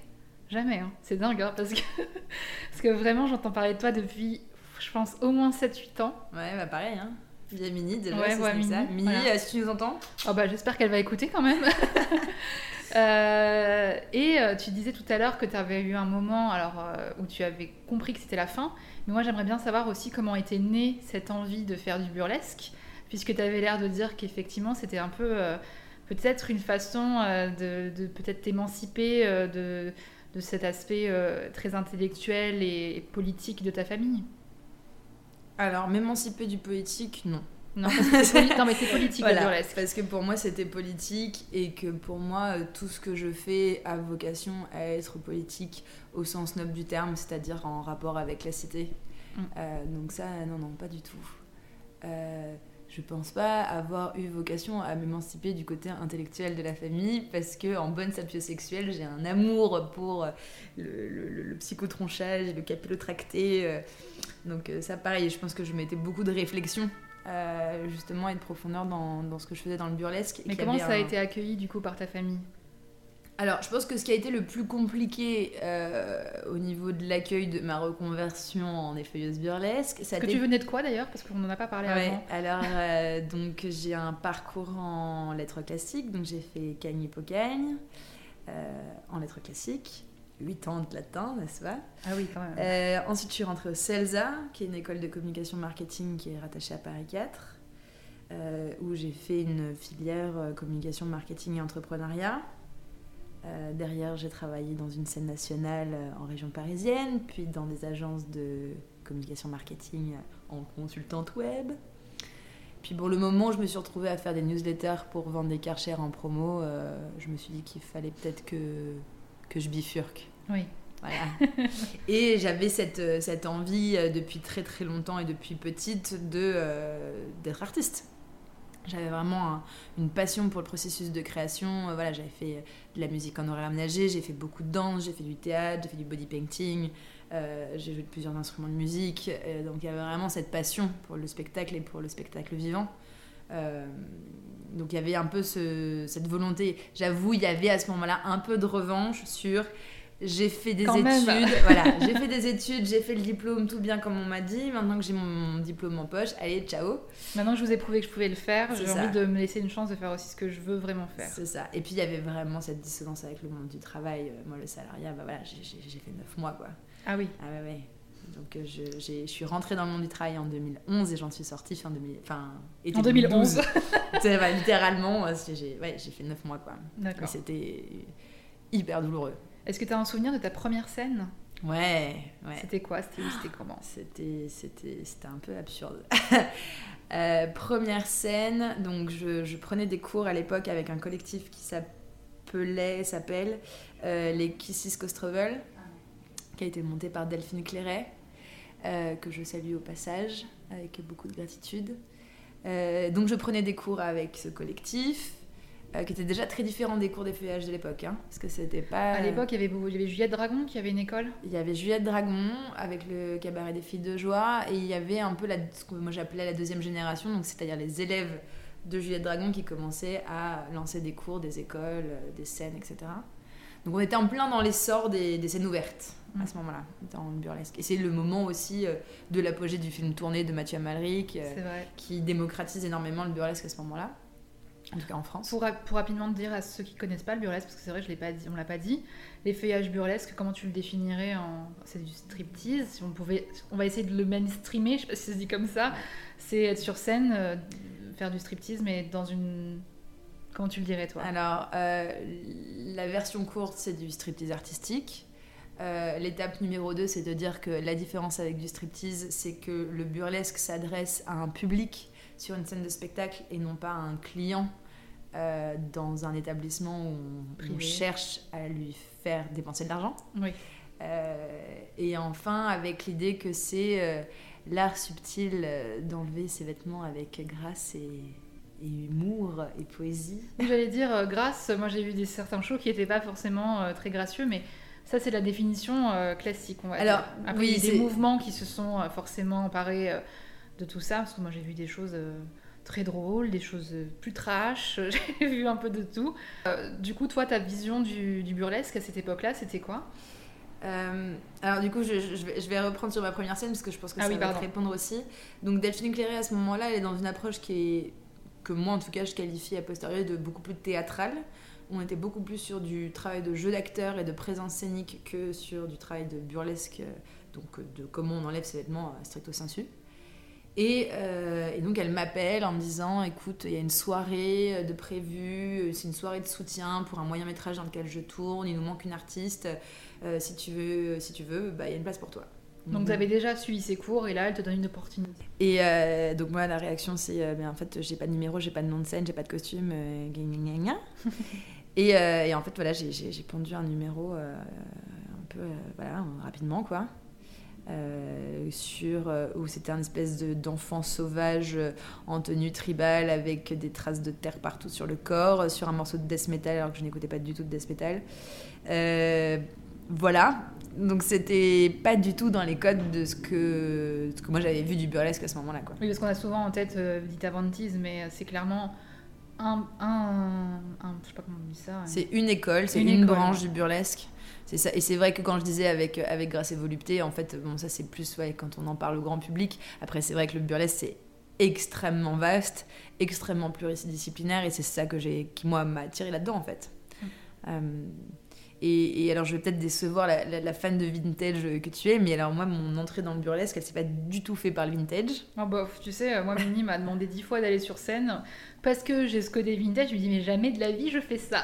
Jamais. Hein. C'est dingue hein, parce, que parce que vraiment j'entends parler de toi depuis, je pense, au moins 7-8 ans. Ouais, bah pareil. Hein. Via Mini déjà, ouais, c'est Mini, ça. Mini, si tu nous entends oh bah, J'espère qu'elle va écouter quand même. Euh, et euh, tu disais tout à l'heure que tu avais eu un moment alors, euh, où tu avais compris que c'était la fin. Mais moi, j'aimerais bien savoir aussi comment était née cette envie de faire du burlesque, puisque tu avais l'air de dire qu'effectivement, c'était un peu peut-être une façon de, peut-être t'émanciper de, de, cet aspect très intellectuel et politique de ta famille. Alors, m'émanciper du politique, non. Non, mais c'est politique voilà, Parce que pour moi, c'était politique et que pour moi, euh, tout ce que je fais a vocation à être politique au sens noble du terme, c'est-à-dire en rapport avec la cité. Mm. Euh, donc ça, non, non, pas du tout. Euh, je pense pas avoir eu vocation à m'émanciper du côté intellectuel de la famille parce que en bonne sapiosexuelle j'ai un amour pour le, le, psychotronchage et le capillotracté donc ça pareil je pense que je mettais beaucoup de réflexion euh, justement et de profondeur dans, dans, ce que je faisais dans le burlesque. Mais comment ça a été accueilli du coup par ta famille? Alors, je pense que ce qui a été le plus compliqué euh, au niveau de l'accueil de ma reconversion en effeuilleuse burlesque, ça que tu venais de quoi d'ailleurs? Parce qu'on n'en a pas parlé avant. Alors, euh, donc j'ai un parcours en lettres classiques, donc j'ai fait Cagne Pocagne en lettres classiques. 8 ans de latin, n'est-ce pas Ah oui, quand même. Euh, ensuite, je suis rentrée au CELSA, qui est une école de communication marketing qui est rattachée à Paris 4, euh, où j'ai fait une filière euh, communication marketing et entrepreneuriat. derrière, j'ai travaillé dans une scène nationale en région parisienne, puis dans des agences de communication marketing en consultante web. Puis pour le moment, je me suis retrouvée à faire des newsletters pour vendre des karchers en promo. je me suis dit qu'il fallait peut-être que, que je bifurque. Oui. Voilà. et j'avais cette, euh, cette envie euh, depuis très très longtemps et depuis petite de euh, d'être artiste. J'avais vraiment une passion pour le processus de création. voilà, j'avais fait de la musique en horaire aménagé, j'ai fait beaucoup de danse, j'ai fait du théâtre, j'ai fait du body painting, j'ai joué de plusieurs instruments de musique. donc il y avait vraiment cette passion pour le spectacle et pour le spectacle vivant. donc il y avait un peu ce, cette volonté. J'avoue, il y avait à ce moment-là un peu de revanche sur j'ai fait des études, voilà, j'ai fait des études, j'ai fait le diplôme, tout bien comme on m'a dit. Maintenant que j'ai mon diplôme en poche, allez, ciao. Maintenant que je vous ai prouvé que je pouvais le faire, j'ai envie de me laisser une chance de faire aussi ce que je veux vraiment faire. C'est ça. Et puis il y avait vraiment cette dissonance avec le monde du travail. Euh, moi, le salariat, bah voilà, j'ai fait 9 mois quoi. Ah oui. Ah ouais, ouais. Donc euh, je, je, suis rentrée dans le monde du travail en 2011 et j'en suis sortie fin 2000, enfin, en 2011. littéralement, j'ai ouais, fait 9 mois quoi. D'accord. C'était hyper douloureux. Est-ce que tu as un souvenir de ta première scène? Ouais, ouais. C'était quoi? C'était C'était comment? C'était c'était un peu absurde. Euh, première scène, donc je, je, prenais des cours à l'époque avec un collectif qui s'appelait s'appelle euh, les Kissis Travel, qui a été monté par Delphine Clairet, euh, que je salue au passage avec beaucoup de gratitude. donc je prenais des cours avec ce collectif. Euh, qui était déjà très différent des cours des feuillages de l'époque. Hein, parce que c'était pas. À l'époque, il y, avait, il y avait Juliette Dragon qui avait une école Il y avait Juliette Dragon avec le cabaret des filles de joie. Et il y avait un peu la, ce que moi j'appelais la deuxième génération, donc c'est-à-dire les élèves de Juliette Dragon qui commençaient à lancer des cours, des écoles, euh, des scènes, etc. Donc on était en plein dans l'essor des, des scènes ouvertes à mm. ce moment-là, dans le burlesque. Et c'est le moment aussi euh, de l'apogée du film tourné de Mathieu Amalric, qui démocratise énormément le burlesque à ce moment-là en tout cas en France. Pour, pour rapidement dire à ceux qui connaissent pas le burlesque, parce que c'est vrai, je l'ai pas dit, on l'a pas dit, les feuillages burlesques, comment tu le définirais en... C'est du striptease. Si on pouvait, on va essayer de le mainstreamer, je sais pas si ça se dit comme ça. C'est être sur scène, euh, faire du striptease, mais dans une Comment tu le dirais, toi? Alors, euh, la version courte, c'est du striptease artistique. Euh, l'étape numéro 2, c'est de dire que la différence avec du striptease, c'est que le burlesque s'adresse à un public sur une scène de spectacle et non pas à un client euh, dans un établissement où on, cherche à lui faire dépenser de l'argent. Oui. Euh, et enfin, avec l'idée que c'est euh, l'art subtil d'enlever ses vêtements avec grâce et, humour et poésie. J'allais dire grâce, moi j'ai vu des, certains shows qui n'étaient pas forcément très gracieux, mais ça c'est la définition classique. On va Alors, Après, il y a des mouvements qui se sont forcément emparés de tout ça, parce que moi j'ai vu des choses très drôle, des choses plus trash, j'ai vu un peu de tout. Euh, du coup, toi, ta vision du, burlesque à cette époque-là, c'était quoi? Euh, alors du coup, je, je, vais, reprendre sur ma première scène parce que je pense que ah ça va te répondre aussi. Donc Delphine Cléré à ce moment-là, elle est dans une approche qui est que moi en tout cas je qualifie a posteriori de beaucoup plus théâtrale. on était beaucoup plus sur du travail de jeu d'acteur et de présence scénique que sur du travail de burlesque, donc de comment on enlève ses vêtements stricto sensu. Et, et, donc elle m'appelle en me disant écoute, il y a une soirée de prévue, c'est une soirée de soutien pour un moyen métrage dans lequel je tourne, il nous manque une artiste, si tu veux, si tu veux, bah, il y a une place pour toi. Donc, tu avais déjà suivi ses cours et là, elle te donne une opportunité. Et euh, donc, moi, la réaction, c'est euh, en fait, j'ai pas de numéro, j'ai pas de nom de scène, j'ai pas de costume. Euh, et, euh, et, en fait, voilà, j'ai pondu un numéro un peu voilà, rapidement, quoi. Sur où c'était un espèce d'enfant sauvage en tenue tribale avec des traces de terre partout sur le corps, sur un morceau de death metal alors que je n'écoutais pas du tout de death metal. voilà, donc c'était pas du tout dans les codes de ce que, moi j'avais vu du burlesque à ce moment-là. Oui, parce qu'on a souvent en tête euh, Vita Vantis, mais c'est clairement un, un, Je sais pas comment on dit ça. C'est une école, c'est une, branche du burlesque. C'est ça. Et c'est vrai que quand je disais avec, avec Grâce et Volupté, en fait, bon, ça c'est plus ouais, quand on en parle au grand public. Après, c'est vrai que le burlesque c'est extrêmement vaste, extrêmement pluridisciplinaire, et c'est ça que j'ai, qui moi m'a attiré là-dedans en fait. Hum. Euh, et, alors, je vais peut-être décevoir la, fan de vintage que tu es, mais alors moi, mon entrée dans le burlesque, elle s'est pas du tout fait par le vintage. Oh bof, tu sais, moi, Mini m'a demandé dix fois d'aller sur scène parce que j'ai ce côté vintage. Je lui dis, mais jamais de la vie, je fais ça.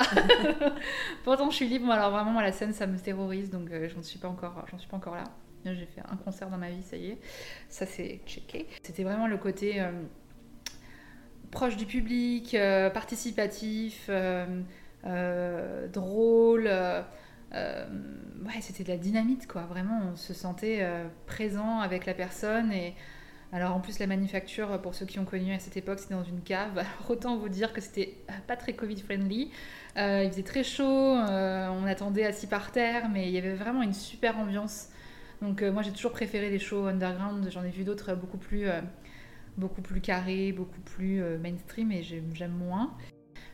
Pourtant, je suis libre. Alors, vraiment, moi, la scène, ça me terrorise, donc euh, j'en suis pas encore, suis pas encore là. J'ai fait un concert dans ma vie, ça y est. Ça, c'est checké. C'était vraiment le côté euh, proche du public, euh, participatif. Euh, drôle. Euh, euh, c'était de la dynamite, quoi. Vraiment, on se sentait présent avec la personne et. Alors en plus la manufacture, pour ceux qui ont connu à cette époque, c'était dans une cave. Alors autant vous dire que c'était pas très Covid friendly. il faisait très chaud, on attendait assis par terre, mais il y avait vraiment une super ambiance. Donc moi j'ai toujours préféré les shows underground. J'en ai vu d'autres beaucoup plus, beaucoup plus carrés, beaucoup plus mainstream et j'aime moins.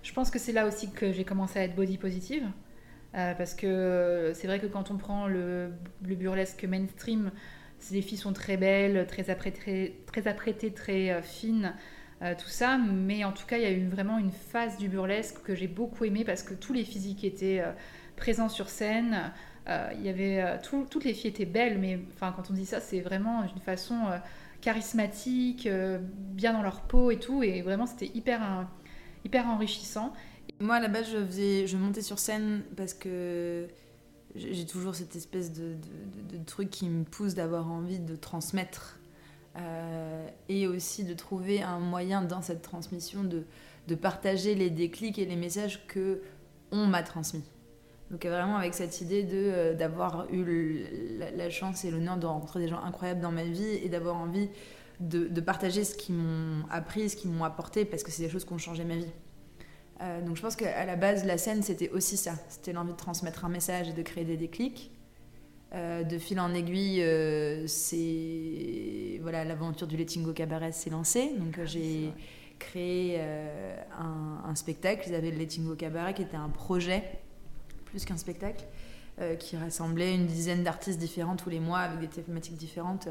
Je pense que c'est là aussi que j'ai commencé à être body positive. Euh, parce que c'est vrai que quand on prend le, burlesque mainstream, les filles sont très belles, très apprêtées, très, euh, fines, euh, tout ça. Mais en tout cas, il y a eu vraiment une phase du burlesque que j'ai beaucoup aimé parce que tous les physiques étaient présents sur scène. il y avait toutes les filles étaient belles, mais quand on dit ça, c'est vraiment d'une façon charismatique, bien dans leur peau et tout. Et vraiment, c'était hyper hyper enrichissant. Moi, à la base, je, je montais sur scène parce que j'ai toujours cette espèce de, truc qui me pousse d'avoir envie de transmettre euh, et aussi de trouver un moyen dans cette transmission de, partager les déclics et les messages que on m'a transmis. Donc vraiment avec cette idée euh, d'avoir eu la, chance et l'honneur de rencontrer des gens incroyables dans ma vie et d'avoir envie de, partager ce qu'ils m'ont appris, ce qu'ils m'ont apporté, parce que c'est des choses qui ont changé ma vie. Euh, donc je pense qu'à la base, la scène, c'était aussi ça. C'était l'envie de transmettre un message et de créer des déclics. Euh, de fil en aiguille, euh, c'est voilà l'aventure du Letting au cabaret s'est lancée. Donc ah, j'ai créé un, spectacle, ils avaient le Letting au cabaret, qui était un projet plus qu'un spectacle, qui rassemblait une dizaine d'artistes différents tous les mois avec des thématiques différentes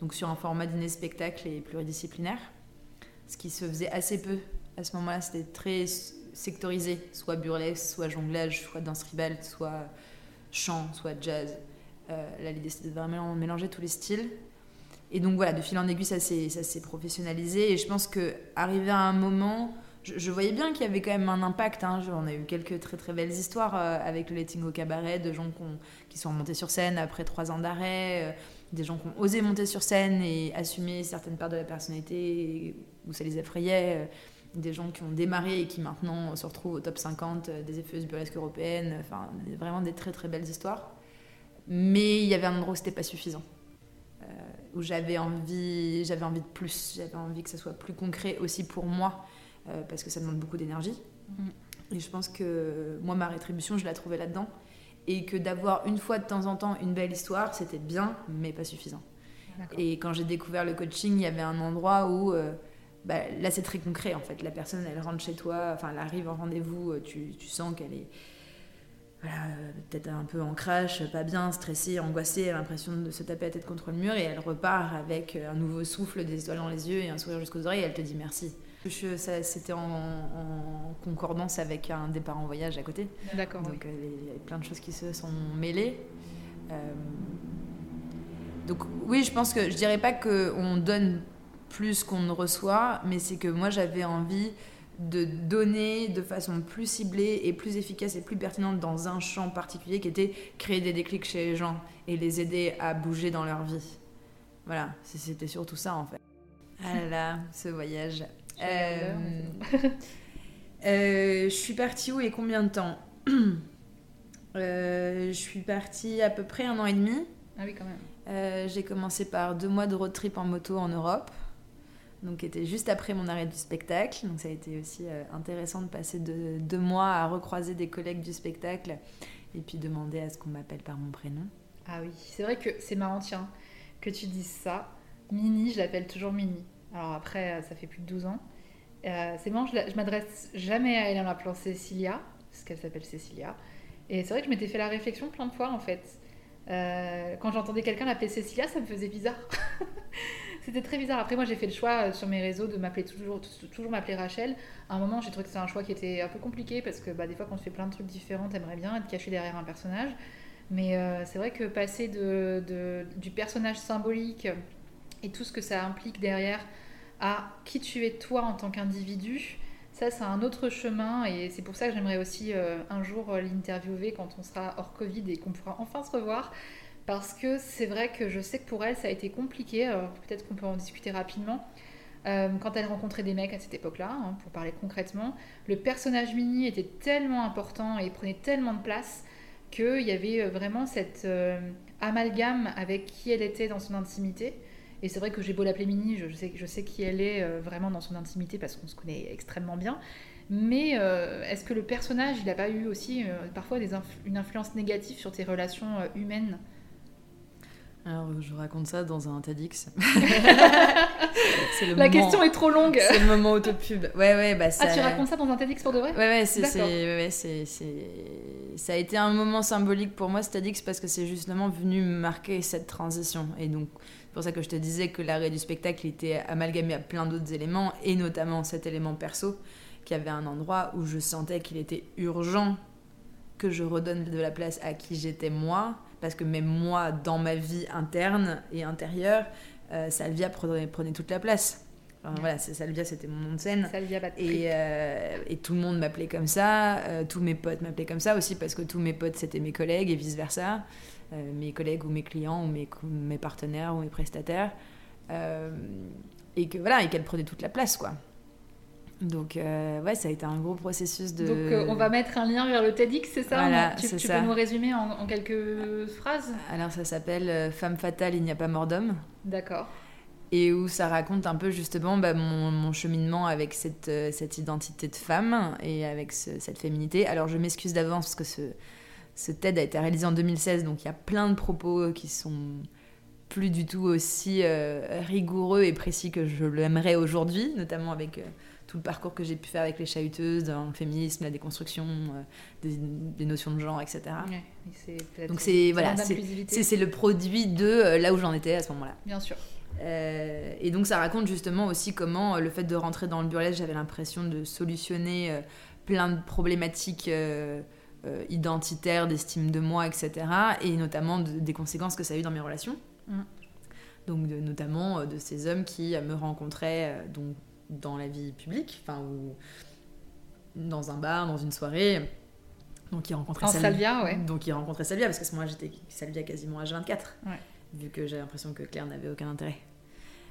donc sur un format dîner-spectacle et pluridisciplinaire. Ce qui se faisait assez peu à ce moment-là, c'était très sectorisé, soit burlesque, soit jonglage, soit danse ribald, soit chant, soit jazz. Euh, là, l'idée c'était de vraiment mélanger tous les styles. Et donc voilà, de fil en aiguille, ça s'est professionnalisé. Et je pense que arrivé à un moment, je, voyais bien qu'il y avait quand même un impact. Hein. On a eu quelques très très belles histoires euh, avec le letting au cabaret, de gens qui sont remontés sur scène après trois ans d'arrêt. Euh, des gens qui ont osé monter sur scène et assumer certaines parts de la personnalité où ça les effrayait, euh, des gens qui ont démarré et qui maintenant se retrouvent au top 50 euh, des effets burlesques européennes, enfin vraiment des très très belles histoires. Mais il y avait un endroit où c'était pas suffisant, euh, où j'avais envie, j'avais envie de plus, j'avais envie que ça soit plus concret aussi pour moi, parce que ça demande beaucoup d'énergie. Mm. Et je pense que moi, ma rétribution, je la trouvais là-dedans et que d'avoir une fois de temps en temps une belle histoire, c'était bien, mais pas suffisant. Et quand j'ai découvert le coaching, il y avait un endroit où, euh, bah, là c'est très concret en fait, la personne elle rentre chez toi, enfin elle arrive en rendez-vous, euh, tu, tu sens qu'elle est voilà, euh, peut-être un peu en crash, pas bien, stressée, angoissée, elle a l'impression de se taper la tête contre le mur et elle repart avec un nouveau souffle, des étoiles dans les yeux et un sourire jusqu'aux oreilles et elle te dit merci. C'était en, en, concordance avec un départ en voyage à côté. D'accord. Donc euh, il y avait plein de choses qui se sont mêlées. Euh, donc oui, je pense que je dirais pas qu'on donne plus qu'on ne reçoit, mais c'est que moi j'avais envie de donner de façon plus ciblée et plus efficace et plus pertinente dans un champ particulier qui était créer des déclics chez les gens et les aider à bouger dans leur vie. Voilà, c'était surtout ça en fait. Ah là, ce voyage. Euh, euh, je suis partie où et combien de temps euh, Je suis partie à peu près un an et demi. Ah oui, quand même. J'ai commencé par deux mois de road trip en moto en Europe donc était juste après mon arrêt du spectacle. Donc ça a été aussi euh, intéressant de passer de, deux mois à recroiser des collègues du spectacle et puis demander à ce qu'on m'appelle par mon prénom. Ah oui, c'est vrai que c'est marrant, tiens, que tu dises ça. Mini, je l'appelle toujours Mini. Alors après, euh, ça fait plus de 12 ans. Euh, c'est marrant, je, m'adresse jamais à elle en l'appelant Cécilia, parce qu'elle s'appelle Cécilia. Et c'est vrai que je m'étais fait la réflexion plein de fois en fait. quand j'entendais quelqu'un l'appeler Cécilia, ça me faisait bizarre. C'était très bizarre. Après, moi, j'ai fait le choix euh, sur mes réseaux de m'appeler toujours, toujours m'appeler Rachel. À un moment, j'ai trouvé que c'était un choix qui était un peu compliqué parce que bah, des fois, quand on fait plein de trucs différents, t'aimerais bien être caché derrière un personnage. Mais euh, c'est vrai que passer du personnage symbolique et tout ce que ça implique derrière à qui tu es toi en tant qu'individu, ça, c'est un autre chemin. Et c'est pour ça que j'aimerais aussi euh, un jour l'interviewer quand on sera hors Covid et qu'on pourra enfin se revoir parce que c'est vrai que je sais que pour elle, ça a été compliqué. Alors peut-être qu'on peut en discuter rapidement. Euh, quand elle rencontrait des mecs à cette époque-là, hein, pour parler concrètement, le personnage mini était tellement important et prenait tellement de place qu'il y avait euh, vraiment cette euh, amalgame avec qui elle était dans son intimité. Et c'est vrai que j'ai beau l'appeler Mini, je sais, je sais qui elle est vraiment dans son intimité parce qu'on se connaît extrêmement bien. Mais est-ce que le personnage, il n'a pas eu aussi parfois des une influence négative sur tes relations humaines? Alors, je raconte ça dans un TEDx. La question est trop longue. C'est le moment autopub. Ouais, ouais, bah ça... Ah, tu racontes ça dans un TEDx pour de vrai? Ouais, ouais, c'est, ouais, c'est, ça a été un moment symbolique pour moi, ce TEDx, parce que c'est justement venu marquer cette transition. Et donc, c'est pour ça que je te disais que l'arrêt du spectacle était amalgamé à plein d'autres éléments, et notamment cet élément perso, qui avait un endroit où je sentais qu'il était urgent que je redonne de la place à qui j'étais moi parce que même moi, dans ma vie interne et intérieure, euh, Salvia prenait, prenait, toute la place. Voilà, Salvia, c'était mon nom de scène. Salvia et, euh, et, tout le monde m'appelait comme ça, euh, tous mes potes m'appelaient comme ça aussi, parce que tous mes potes, c'était mes collègues et vice-versa. mes collègues ou mes clients ou mes, mes partenaires ou mes prestataires. et que voilà, et qu'elle prenait toute la place, quoi. Donc, euh, ouais, ça a été un gros processus de. Donc, euh, on va mettre un lien vers le TEDx, c'est ça? Voilà, Tu, tu peux nous résumer en, quelques phrases? Alors, ça s'appelle euh, Femme fatale, il n'y a pas mort d'homme. D'accord. Et où ça raconte un peu justement bah, mon, mon, cheminement avec cette, cette, identité de femme et avec cette féminité. Alors, je m'excuse d'avance parce que ce, ce TED a été réalisé en 2016, donc il y a plein de propos qui sont plus du tout aussi rigoureux et précis que je l'aimerais aujourd'hui, notamment avec tout le parcours que j'ai pu faire avec les chahuteuses dans le féminisme, la déconstruction, euh, des, notions de genre, etc. Donc c'est voilà, c'est le produit de euh, là où j'en étais à ce moment-là. Bien sûr. Euh, et donc ça raconte justement aussi comment le fait de rentrer dans le burlesque, j'avais l'impression de solutionner plein de problématiques identitaires, d'estime de moi, etc. Et notamment des conséquences que ça a eu dans mes relations. Mm. Donc de, notamment de ces hommes qui me rencontraient, donc dans la vie publique, enfin, ou dans un bar, dans une soirée. Donc il rencontrait en Salvia. ouais. Donc il rencontrait Salvia, parce qu'à ce moment-là, j'étais Salvia quasiment H24. Ouais. Vu que j'avais l'impression que Claire n'avait aucun intérêt.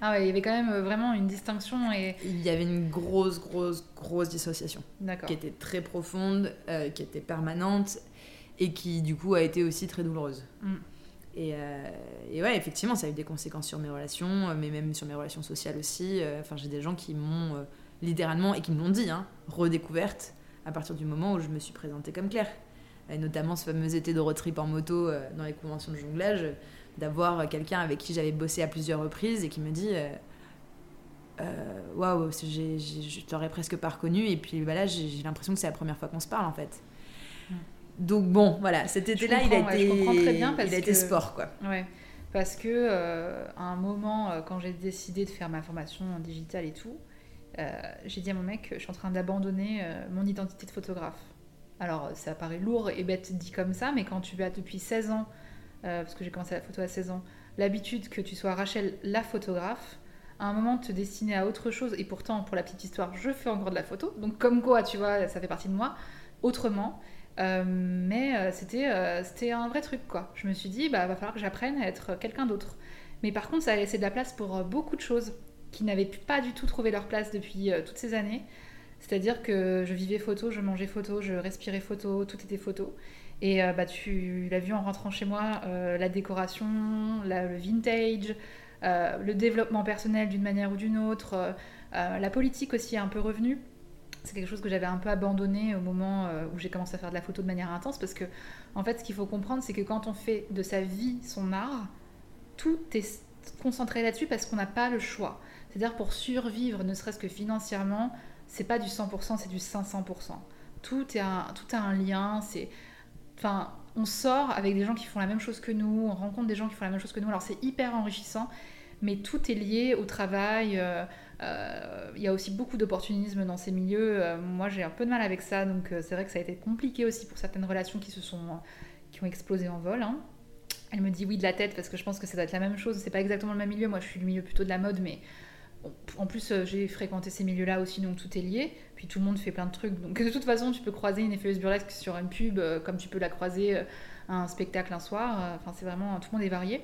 Ah ouais, il y avait quand même euh, vraiment une distinction et... Il y avait une grosse, grosse, grosse dissociation. Qui était très profonde, euh, qui était permanente et qui du coup a été aussi très douloureuse. Mm. Euh, et, ouais, effectivement, ça a eu des conséquences sur mes relations, euh, mais même sur mes relations sociales aussi. Euh, enfin, j'ai des gens qui m'ont littéralement, et qui me l'ont dit, hein, redécouverte à partir du moment où je me suis présentée comme Claire. Et notamment ce fameux été de road trip en moto dans les conventions de jonglage, d'avoir quelqu'un avec qui j'avais bossé à plusieurs reprises et qui me dit Waouh, wow, je t'aurais presque pas reconnu, et puis bah là, j'ai l'impression que c'est la première fois qu'on se parle en fait. donc bon, voilà, cet été-là, il a été, très bien parce il a été sport, quoi. Ouais, parce que euh, à un moment, euh, quand j'ai décidé de faire ma formation en digital et tout, euh, j'ai dit à mon mec, je suis en train d'abandonner mon identité de photographe. Alors, ça paraît lourd et bête dit comme ça, mais quand tu as depuis 16 ans, parce que j'ai commencé la photo à 16 ans, l'habitude que tu sois Rachel la photographe, à un moment te destiner à autre chose, et pourtant, pour la petite histoire, je fais encore de la photo, donc comme quoi, tu vois, ça fait partie de moi, autrement. Euh, mais euh, c'était euh, c'était un vrai truc, quoi. Je me suis dit, bah, va falloir que j'apprenne à être quelqu'un d'autre. Mais par contre, ça a laissé de la place pour beaucoup de choses qui n'avaient pas du tout trouvé leur place depuis toutes ces années. C'est-à-dire que je vivais photo, je mangeais photo, je respirais photo, tout était photo. Et bah, tu l'as vu en rentrant chez moi, la décoration, le vintage, le développement personnel d'une manière ou d'une autre, la politique aussi est un peu revenue. C'est quelque chose que j'avais un peu abandonné au moment euh, où j'ai commencé à faire de la photo de manière intense parce que en fait ce qu'il faut comprendre c'est que quand on fait de sa vie son art tout est concentré là-dessus parce qu'on n'a pas le choix. C'est-à-dire pour survivre ne serait-ce que financièrement c'est pas du 100% c'est du 500% tout est tout a un lien c'est enfin on sort avec des gens qui font la même chose que nous on rencontre des gens qui font la même chose que nous alors c'est hyper enrichissant mais tout est lié au travail euh, euh, il y a aussi beaucoup d'opportunisme dans ces milieux. Euh, moi, j'ai un peu de mal avec ça, donc c'est vrai que ça a été compliqué aussi pour certaines relations qui se sont qui ont explosé en vol. Hein. Elle me dit oui de la tête parce que je pense que ça doit être la même chose. C'est pas exactement le même milieu. Moi, je suis du milieu plutôt de la mode, mais en plus, j'ai fréquenté ces milieux-là aussi, donc tout est lié. Puis tout le monde fait plein de trucs. Donc de toute façon, tu peux croiser une effeuse burlesque sur une pub, comme tu peux la croiser à un spectacle un soir. Enfin, c'est vraiment tout le monde est varié.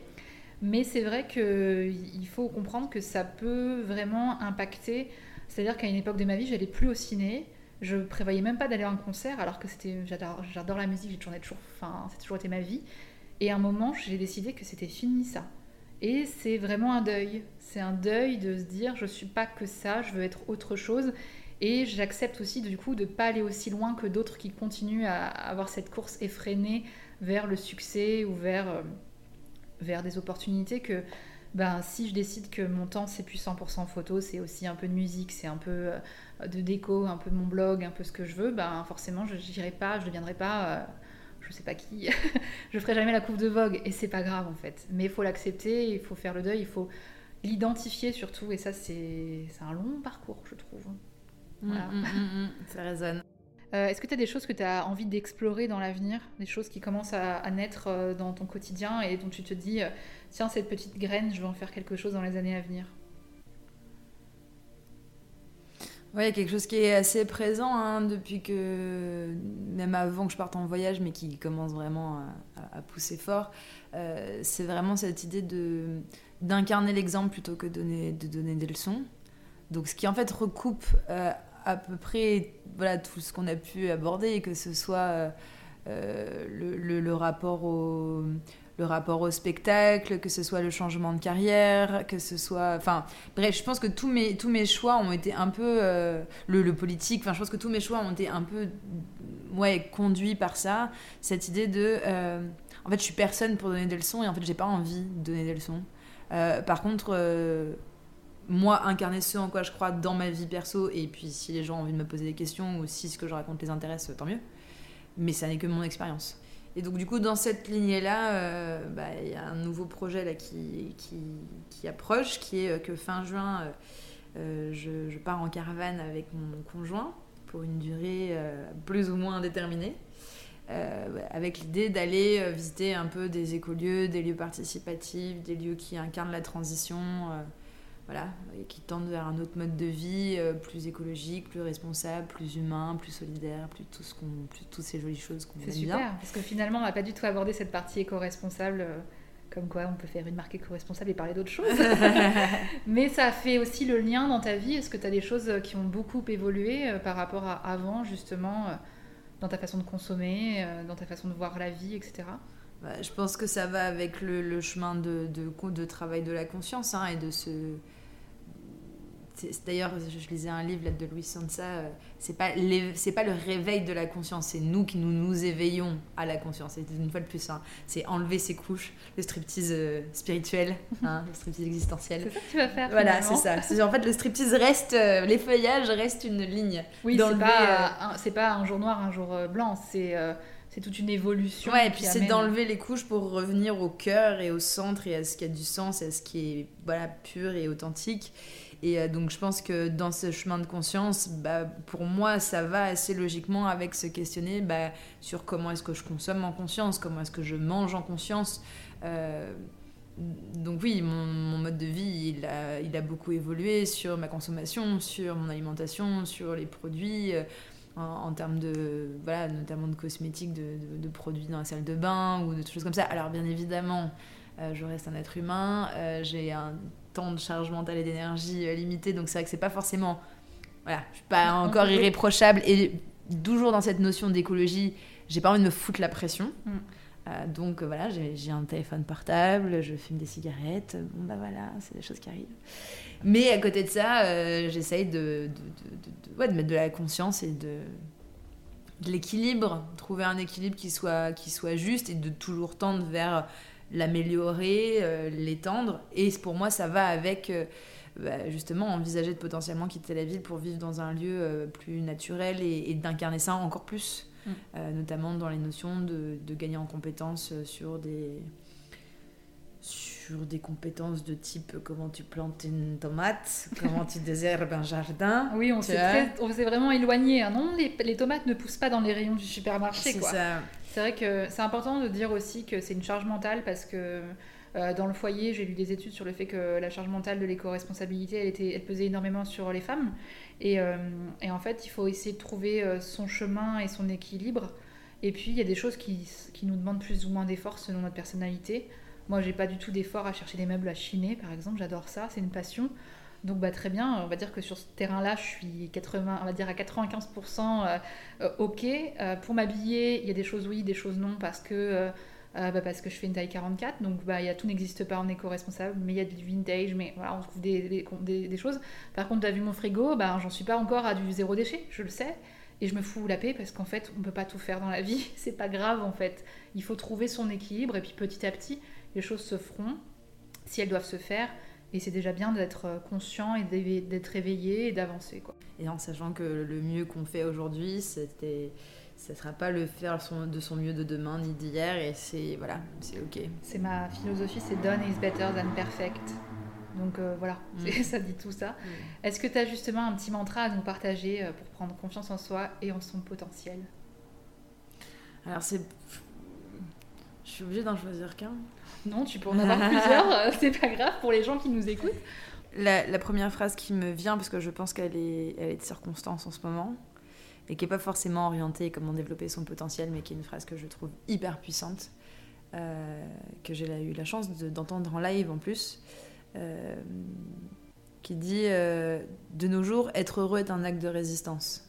Mais c'est vrai qu'il faut comprendre que ça peut vraiment impacter. C'est-à-dire qu'à une époque de ma vie, j'allais plus au ciné. Je prévoyais même pas d'aller à un concert, alors que c'était, j'adore, la musique, j'ai toujours été ma vie. Et à un moment, j'ai décidé que c'était fini ça. Et c'est vraiment un deuil. C'est un deuil de se dire, je suis pas que ça, je veux être autre chose. Et j'accepte aussi du coup de pas aller aussi loin que d'autres qui continuent à avoir cette course effrénée vers le succès ou vers euh, des opportunités que ben, si je décide que mon temps c'est plus 100% photo, c'est aussi un peu de musique, c'est un peu euh, de déco, un peu de mon blog, un peu ce que je veux, ben forcément je n'irai pas, je ne deviendrai pas euh, je sais pas qui, je ferai jamais la coupe de Vogue et c'est pas grave en fait. Mais il faut l'accepter, il faut faire le deuil, il faut l'identifier surtout et ça c'est un long parcours je trouve. Mmh, voilà. Mmh, mmh, ça résonne. Euh, est-ce que tu as des choses que tu as envie d'explorer dans l'avenir? Des choses qui commencent à, naître euh, dans ton quotidien et dont tu te dis, euh, tiens, cette petite graine, je vais en faire quelque chose dans les années à venir? Oui, quelque chose qui est assez présent hein, depuis que, même avant que je parte en voyage, mais qui commence vraiment à, pousser fort. c'est vraiment cette idée de d'incarner l'exemple plutôt que de donner des leçons. Donc, ce qui en fait recoupe à peu près voilà, tout ce qu'on a pu aborder, que ce soit euh, euh, le, rapport au, le rapport au spectacle, que ce soit le changement de carrière, que ce soit... Enfin, bref, je pense que tous mes, tous mes choix ont été un peu... Euh, le, politique, enfin, je pense que tous mes choix ont été un peu ouais, conduits par ça. Cette idée de... en fait, je suis personne pour donner des leçons et en fait, j'ai pas envie de donner des leçons. par contre moi incarner ce en quoi je crois dans ma vie perso et puis si les gens ont envie de me poser des questions ou si ce que je raconte les intéresse tant mieux mais ça n'est que mon expérience et donc du coup dans cette lignée là euh, bah, il y a un nouveau projet là qui, qui, approche qui est euh, que fin juin euh, je, pars en caravane avec mon, conjoint pour une durée plus ou moins indéterminée avec l'idée d'aller visiter un peu des écolieux, des lieux participatifs, des lieux qui incarnent la transition, voilà, et qui tendent vers un autre mode de vie euh, plus écologique, plus responsable, plus humain, plus solidaire, plus tout ce qu'on, plus toutes ces jolies choses qu'on aime bien. C'est super, parce que finalement, on n'a pas du tout abordé cette partie éco-responsable. Euh, comme quoi, on peut faire une marque éco-responsable et parler d'autres choses. Mais ça fait aussi le lien dans ta vie. Est-ce que tu as des choses qui ont beaucoup évolué euh, par rapport à avant, justement, dans ta façon de consommer, dans ta façon de voir la vie, etc. Bah, je pense que ça va avec le, chemin de, de, de, travail de la conscience hein, et de ce D'ailleurs, je lisais un livre là, de Louis Sansa. Euh, c'est pas c'est pas le réveil de la conscience, c'est nous qui nous nous éveillons à la conscience. Une fois de plus, hein, c'est enlever ses couches, le striptease euh, spirituel, hein, le striptease existentiel. C'est ça que tu vas faire. Voilà, c'est ça. En fait, le striptease reste, euh, les feuillages restent une ligne. Oui, c'est pas, c'est pas un jour noir, un jour blanc. C'est c'est toute une évolution. Ouais, et puis c'est amène- d'enlever les couches pour revenir au cœur et au centre et à ce qui a du sens et à ce qui est voilà, pur et authentique. Et euh, donc je pense que dans ce chemin de conscience, bah, pour moi, ça va assez logiquement avec se questionner bah, sur comment est-ce que je consomme en conscience, comment est-ce que je mange en conscience. Euh, donc oui, mon, mon mode de vie, il a, il a beaucoup évolué sur ma consommation, sur mon alimentation, sur les produits, euh, en, en termes de, voilà, notamment de cosmétiques, de, de- de produits dans la salle de bain ou de choses comme ça. Alors bien évidemment, euh, je reste un être humain, euh, j'ai un temps de charge mentale et d'énergie euh, limité, donc c'est vrai que c'est pas forcément, voilà, je suis pas encore irréprochable et toujours dans cette notion d'écologie, j'ai pas envie de me foutre la pression. Mm. Donc voilà, j'ai un téléphone portable, je fume des cigarettes, bon bah voilà, c'est des choses qui arrivent. Mais à côté de ça, euh, j'essaye de, ouais, de mettre de la conscience et de, de l'équilibre, trouver un équilibre qui soit, qui soit juste et de toujours tendre vers l'améliorer, euh, l'étendre. Et pour moi, ça va avec euh, bah, justement envisager de potentiellement quitter la ville pour vivre dans un lieu plus naturel et, et d'incarner ça encore plus, Mm. Notamment dans les notions de, gagner en compétences sur des sur des compétences de type comment tu plantes une tomate, comment tu désherbes un jardin. Oui, on s'est vraiment éloigné. hein. Non, les, les tomates ne poussent pas dans les rayons du supermarché. C'est vrai que c'est important de dire aussi que c'est une charge mentale parce que euh, dans le foyer, j'ai lu des études sur le fait que la charge mentale de l'éco-responsabilité, elle, était, elle pesait énormément sur les femmes. Et, euh, et en fait, il faut essayer de trouver euh, son chemin et son équilibre. Et puis, il y a des choses qui, qui nous demandent plus ou moins d'efforts selon notre personnalité. Moi, j'ai pas du tout d'effort à chercher des meubles à chiner, par exemple. J'adore ça, c'est une passion. Donc bah, très bien, on va dire que sur ce terrain-là, je suis 80, on va dire à 95% euh, euh, ok. Euh, pour m'habiller, il y a des choses oui, des choses non, parce que, bah, parce que je fais une taille 44, donc bah, y a, tout n'existe pas en éco-responsable, mais il y a du vintage, mais on trouve des, des, choses. Par contre, tu as vu mon frigo, bah, j'en suis pas encore à du zéro déchet, je le sais. Et je me fous la paix parce qu'en fait, on peut pas tout faire dans la vie. C'est pas grave en fait. Il faut trouver son équilibre et puis petit à petit, les choses se feront si elles doivent se faire. Et c'est déjà bien d'être euh, conscient et d'être éveillé et d'avancer. quoi. Et en sachant que le mieux qu'on fait aujourd'hui, c'était, ce sera pas le faire de son mieux de demain ni d'hier, et c'est voilà, c'est ok. C'est ma philosophie, c'est done is better than perfect. Donc euh, voilà, Mm. ça dit tout ça. Est-ce que tu as justement un petit mantra à nous partager euh, pour prendre confiance en soi et en son potentiel? Alors c'est, je suis obligée d'en choisir qu'un. Non, tu peux en avoir plusieurs, euh, c'est pas grave pour les gens qui nous écoutent. La, la première phrase qui me vient, parce que je pense qu'elle est, elle est de circonstance en ce moment, et qui n'est pas forcément orientée comment développer son potentiel, mais qui est une phrase que je trouve hyper puissante, euh, que j'ai eu la chance de- d'entendre en live en plus, euh, qui dit euh, De nos jours, être heureux est un acte de résistance.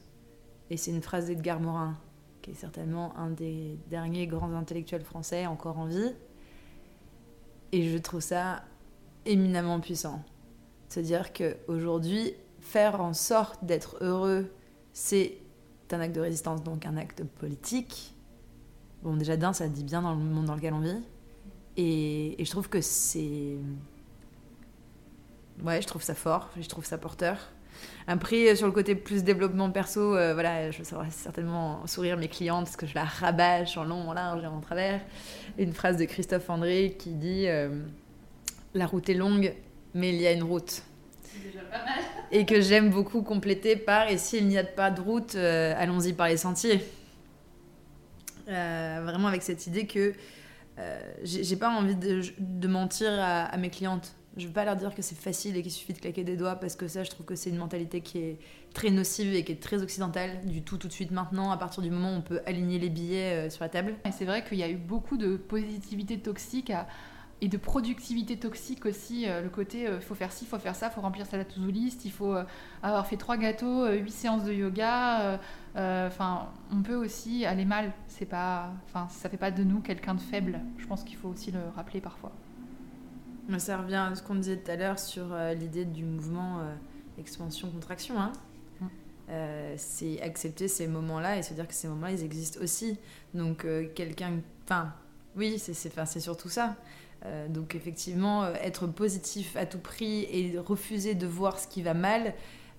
Et c'est une phrase d'Edgar Morin, qui est certainement un des derniers grands intellectuels français encore en vie. Et je trouve ça éminemment puissant. Se dire qu'aujourd'hui, faire en sorte d'être heureux, c'est un acte de résistance, donc un acte politique. Bon, déjà d'un, ça dit bien dans le monde dans lequel on vit. Et, et je trouve que c'est... Ouais, je trouve ça fort, je trouve ça porteur. Après, sur le côté plus développement perso, euh, voilà, je saurais certainement sourire mes clientes parce que je la rabâche en long, en large et en travers. Une phrase de Christophe André qui dit euh, La route est longue, mais il y a une route. Et que j'aime beaucoup compléter par Et s'il n'y a pas de route, euh, allons-y par les sentiers. Vraiment avec cette idée que j'ai pas envie de, mentir à mes clientes. Je veux pas leur dire que c'est facile et qu'il suffit de claquer des doigts parce que ça, je trouve que c'est une mentalité qui est très nocive et qui est très occidentale. Du tout, tout de suite, maintenant, à partir du moment où on peut aligner les billets euh, sur la table. Et c'est vrai qu'il y a eu beaucoup de positivité toxique et de productivité toxique aussi. euh, le côté, il faut faire ci, il faut faire ça, il faut remplir sa to-do list, il faut euh, avoir fait trois gâteaux, euh, huit séances de yoga. euh, euh, Enfin, on peut aussi aller mal. C'est pas, enfin, ça fait pas de nous quelqu'un de faible. Je pense qu'il faut aussi le rappeler parfois. Ça revient à ce qu'on disait tout à l'heure sur euh, l'idée du mouvement euh, expansion-contraction. hein. Mm. Euh, c'est accepter ces moments-là et se dire que ces moments-là, ils existent aussi. Donc, quelqu'un. Enfin, oui, c'est surtout ça. Euh, donc, effectivement, euh, être positif à tout prix et refuser de voir ce qui va mal,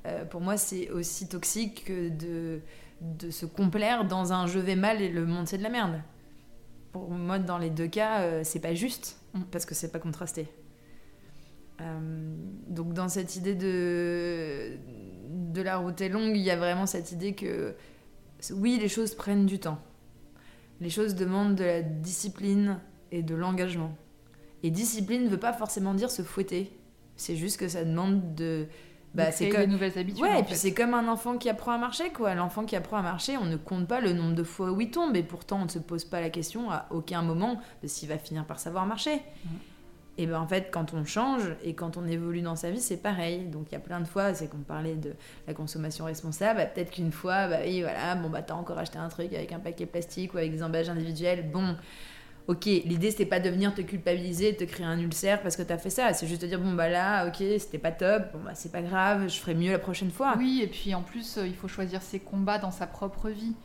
euh, pour moi, c'est aussi toxique que de de se complaire dans un je vais mal et le monde c'est de la merde. Pour moi, dans les deux cas, c'est pas juste. Parce que c'est pas contrasté. Euh, donc dans cette idée de de la route est longue, il y a vraiment cette idée que oui, les choses prennent du temps. Les choses demandent de la discipline et de l'engagement. Et discipline ne veut pas forcément dire se fouetter. C'est juste que ça demande de bah, c'est comme des nouvelles habitudes. Ouais, et puis c'est comme un enfant qui apprend à marcher, quoi. L'enfant qui apprend à marcher, on ne compte pas le nombre de fois où il tombe, et pourtant on ne se pose pas la question à aucun moment de s'il va finir par savoir marcher. Et ben en fait, quand on change et quand on évolue dans sa vie, c'est pareil. Donc il y a plein de fois, c'est qu'on parlait de la consommation responsable, bah, peut-être qu'une fois, bah oui, voilà, bon bah t'as encore acheté un truc avec un paquet plastique ou avec des emballages individuels, bon. Ok, l'idée c'était pas de venir te culpabiliser, te créer un ulcère parce que t'as fait ça. C'est juste de dire bon bah là, ok, c'était pas top, bon bah c'est pas grave, je ferai mieux la prochaine fois. Oui, et puis en plus, euh, il faut choisir ses combats dans sa propre vie.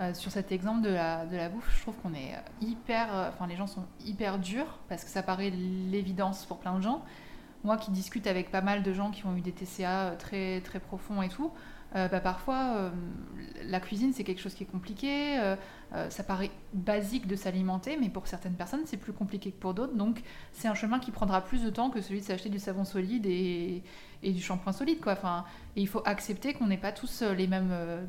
Euh, sur cet exemple de la, de la bouffe, je trouve qu'on est euh, hyper. Enfin, les gens sont hyper durs parce que ça paraît l'évidence pour plein de gens. Moi qui discute avec pas mal de gens qui ont eu des TCA très, très profonds et tout, bah, parfois la cuisine c'est quelque chose qui est compliqué. Euh, ça paraît basique de s'alimenter, mais pour certaines personnes c'est plus compliqué que pour d'autres. Donc c'est un chemin qui prendra plus de temps que celui de s'acheter du savon solide et, du shampoing solide. Quoi. Enfin, il faut accepter qu'on n'est pas tous euh, les mêmes euh,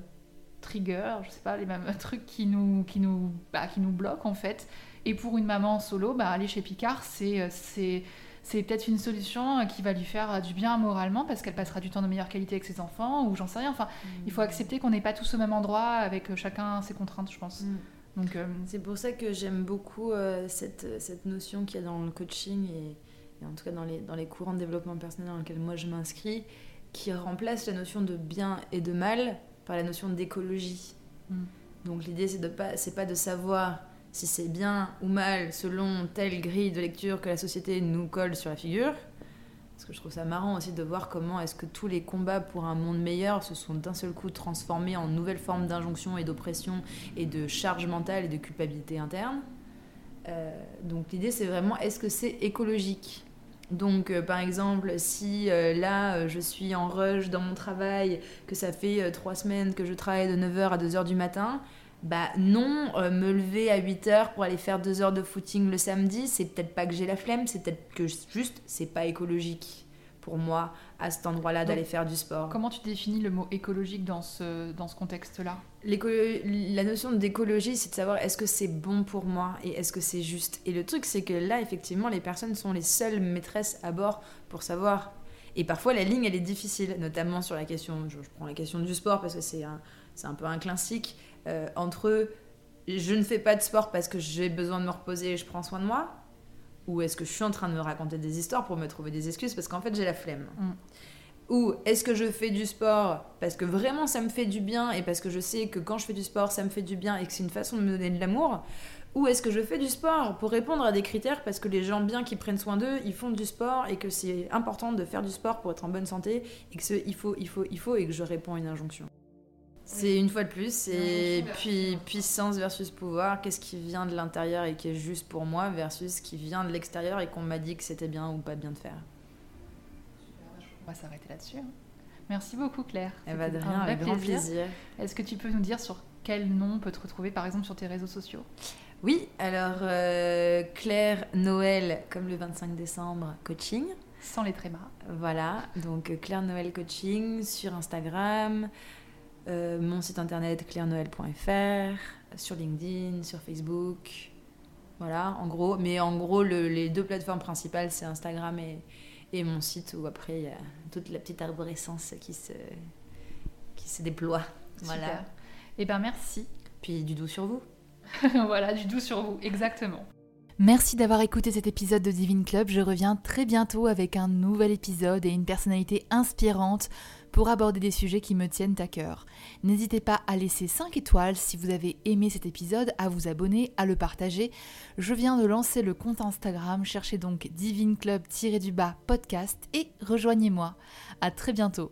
triggers, je sais pas, les mêmes trucs qui nous, qui nous, bah, qui nous bloquent en fait. Et pour une maman solo, bah, aller chez Picard, c'est, c'est, peut-être une solution qui va lui faire du bien moralement parce qu'elle passera du temps de meilleure qualité avec ses enfants ou j'en sais rien. Enfin, il faut accepter qu'on n'est pas tous au même endroit avec euh, chacun ses contraintes, je pense. Mm. Donc, euh, C'est pour ça que j'aime beaucoup euh, cette, cette notion qu'il y a dans le coaching et, et en tout cas dans les, dans les courants de développement personnel dans lesquels moi je m'inscris, qui remplace la notion de bien et de mal par la notion d'écologie. Mm. Donc l'idée c'est de pas c'est pas de savoir si c'est bien ou mal selon telle grille de lecture que la société nous colle sur la figure. Parce que je trouve ça marrant aussi de voir comment est-ce que tous les combats pour un monde meilleur se sont d'un seul coup transformés en nouvelles formes d'injonction et d'oppression et de charge mentale et de culpabilité interne. Euh, donc l'idée c'est vraiment est-ce que c'est écologique? Donc euh, par exemple si euh, là je suis en rush dans mon travail, que ça fait trois semaines que je travaille de 9h à 2h du matin, bah non, euh, me lever à 8h pour aller faire 2 heures de footing le samedi, c'est peut-être pas que j'ai la flemme, c'est peut-être que juste c'est pas écologique pour moi à cet endroit-là d'aller faire du sport. comment tu définis le mot écologique dans ce, dans ce contexte-là? La notion d'écologie, c'est de savoir est-ce que c'est bon pour moi et est-ce que c'est juste. Et le truc, c'est que là, effectivement, les personnes sont les seules maîtresses à bord pour savoir. Et parfois, la ligne, elle est difficile, notamment sur la question, je, je prends la question du sport parce que c'est un, c'est un peu un classique, euh, entre je ne fais pas de sport parce que j'ai besoin de me reposer et je prends soin de moi, ou est-ce que je suis en train de me raconter des histoires pour me trouver des excuses parce qu'en fait, j'ai la flemme. Mm. Ou est-ce que je fais du sport parce que vraiment ça me fait du bien et parce que je sais que quand je fais du sport ça me fait du bien et que c'est une façon de me donner de l'amour Ou est-ce que je fais du sport pour répondre à des critères parce que les gens bien qui prennent soin d'eux, ils font du sport et que c'est important de faire du sport pour être en bonne santé et que ce, il faut, il faut, il faut et que je réponds à une injonction c'est une fois de plus, Injonction puis puissance versus pouvoir. Qu'est-ce qui vient de l'intérieur et qui est juste pour moi versus ce qui vient de l'extérieur et qu'on m'a dit que c'était bien ou pas bien de faire. On va s'arrêter là-dessus. hein. Merci beaucoup Claire. Elle va de rien, un avec grand plaisir. Est-ce que tu peux nous dire sur quel nom on peut te retrouver par exemple sur tes réseaux sociaux? Oui, alors euh, Claire Noël, comme le 25 décembre, coaching. Sans les trémas. Voilà, donc Claire Noël Coaching sur Instagram, euh, mon site internet clairenoël.fr, sur LinkedIn, sur Facebook. Voilà, en gros. Mais en gros, le- les deux plateformes principales, c'est Instagram et, et mon site où après, il y a toute la petite arborescence qui se, qui se déploie. Voilà. Eh ben merci. Puis du doux sur vous. voilà, du doux sur vous, exactement. Merci d'avoir écouté cet épisode de Divine Club. Je reviens très bientôt avec un nouvel épisode et une personnalité inspirante pour aborder des sujets qui me tiennent à cœur. N'hésitez pas à laisser 5 étoiles si vous avez aimé cet épisode, à vous abonner, à le partager. Je viens de lancer le compte Instagram, cherchez donc Divine Club-du-bas podcast et rejoignez-moi. À très bientôt.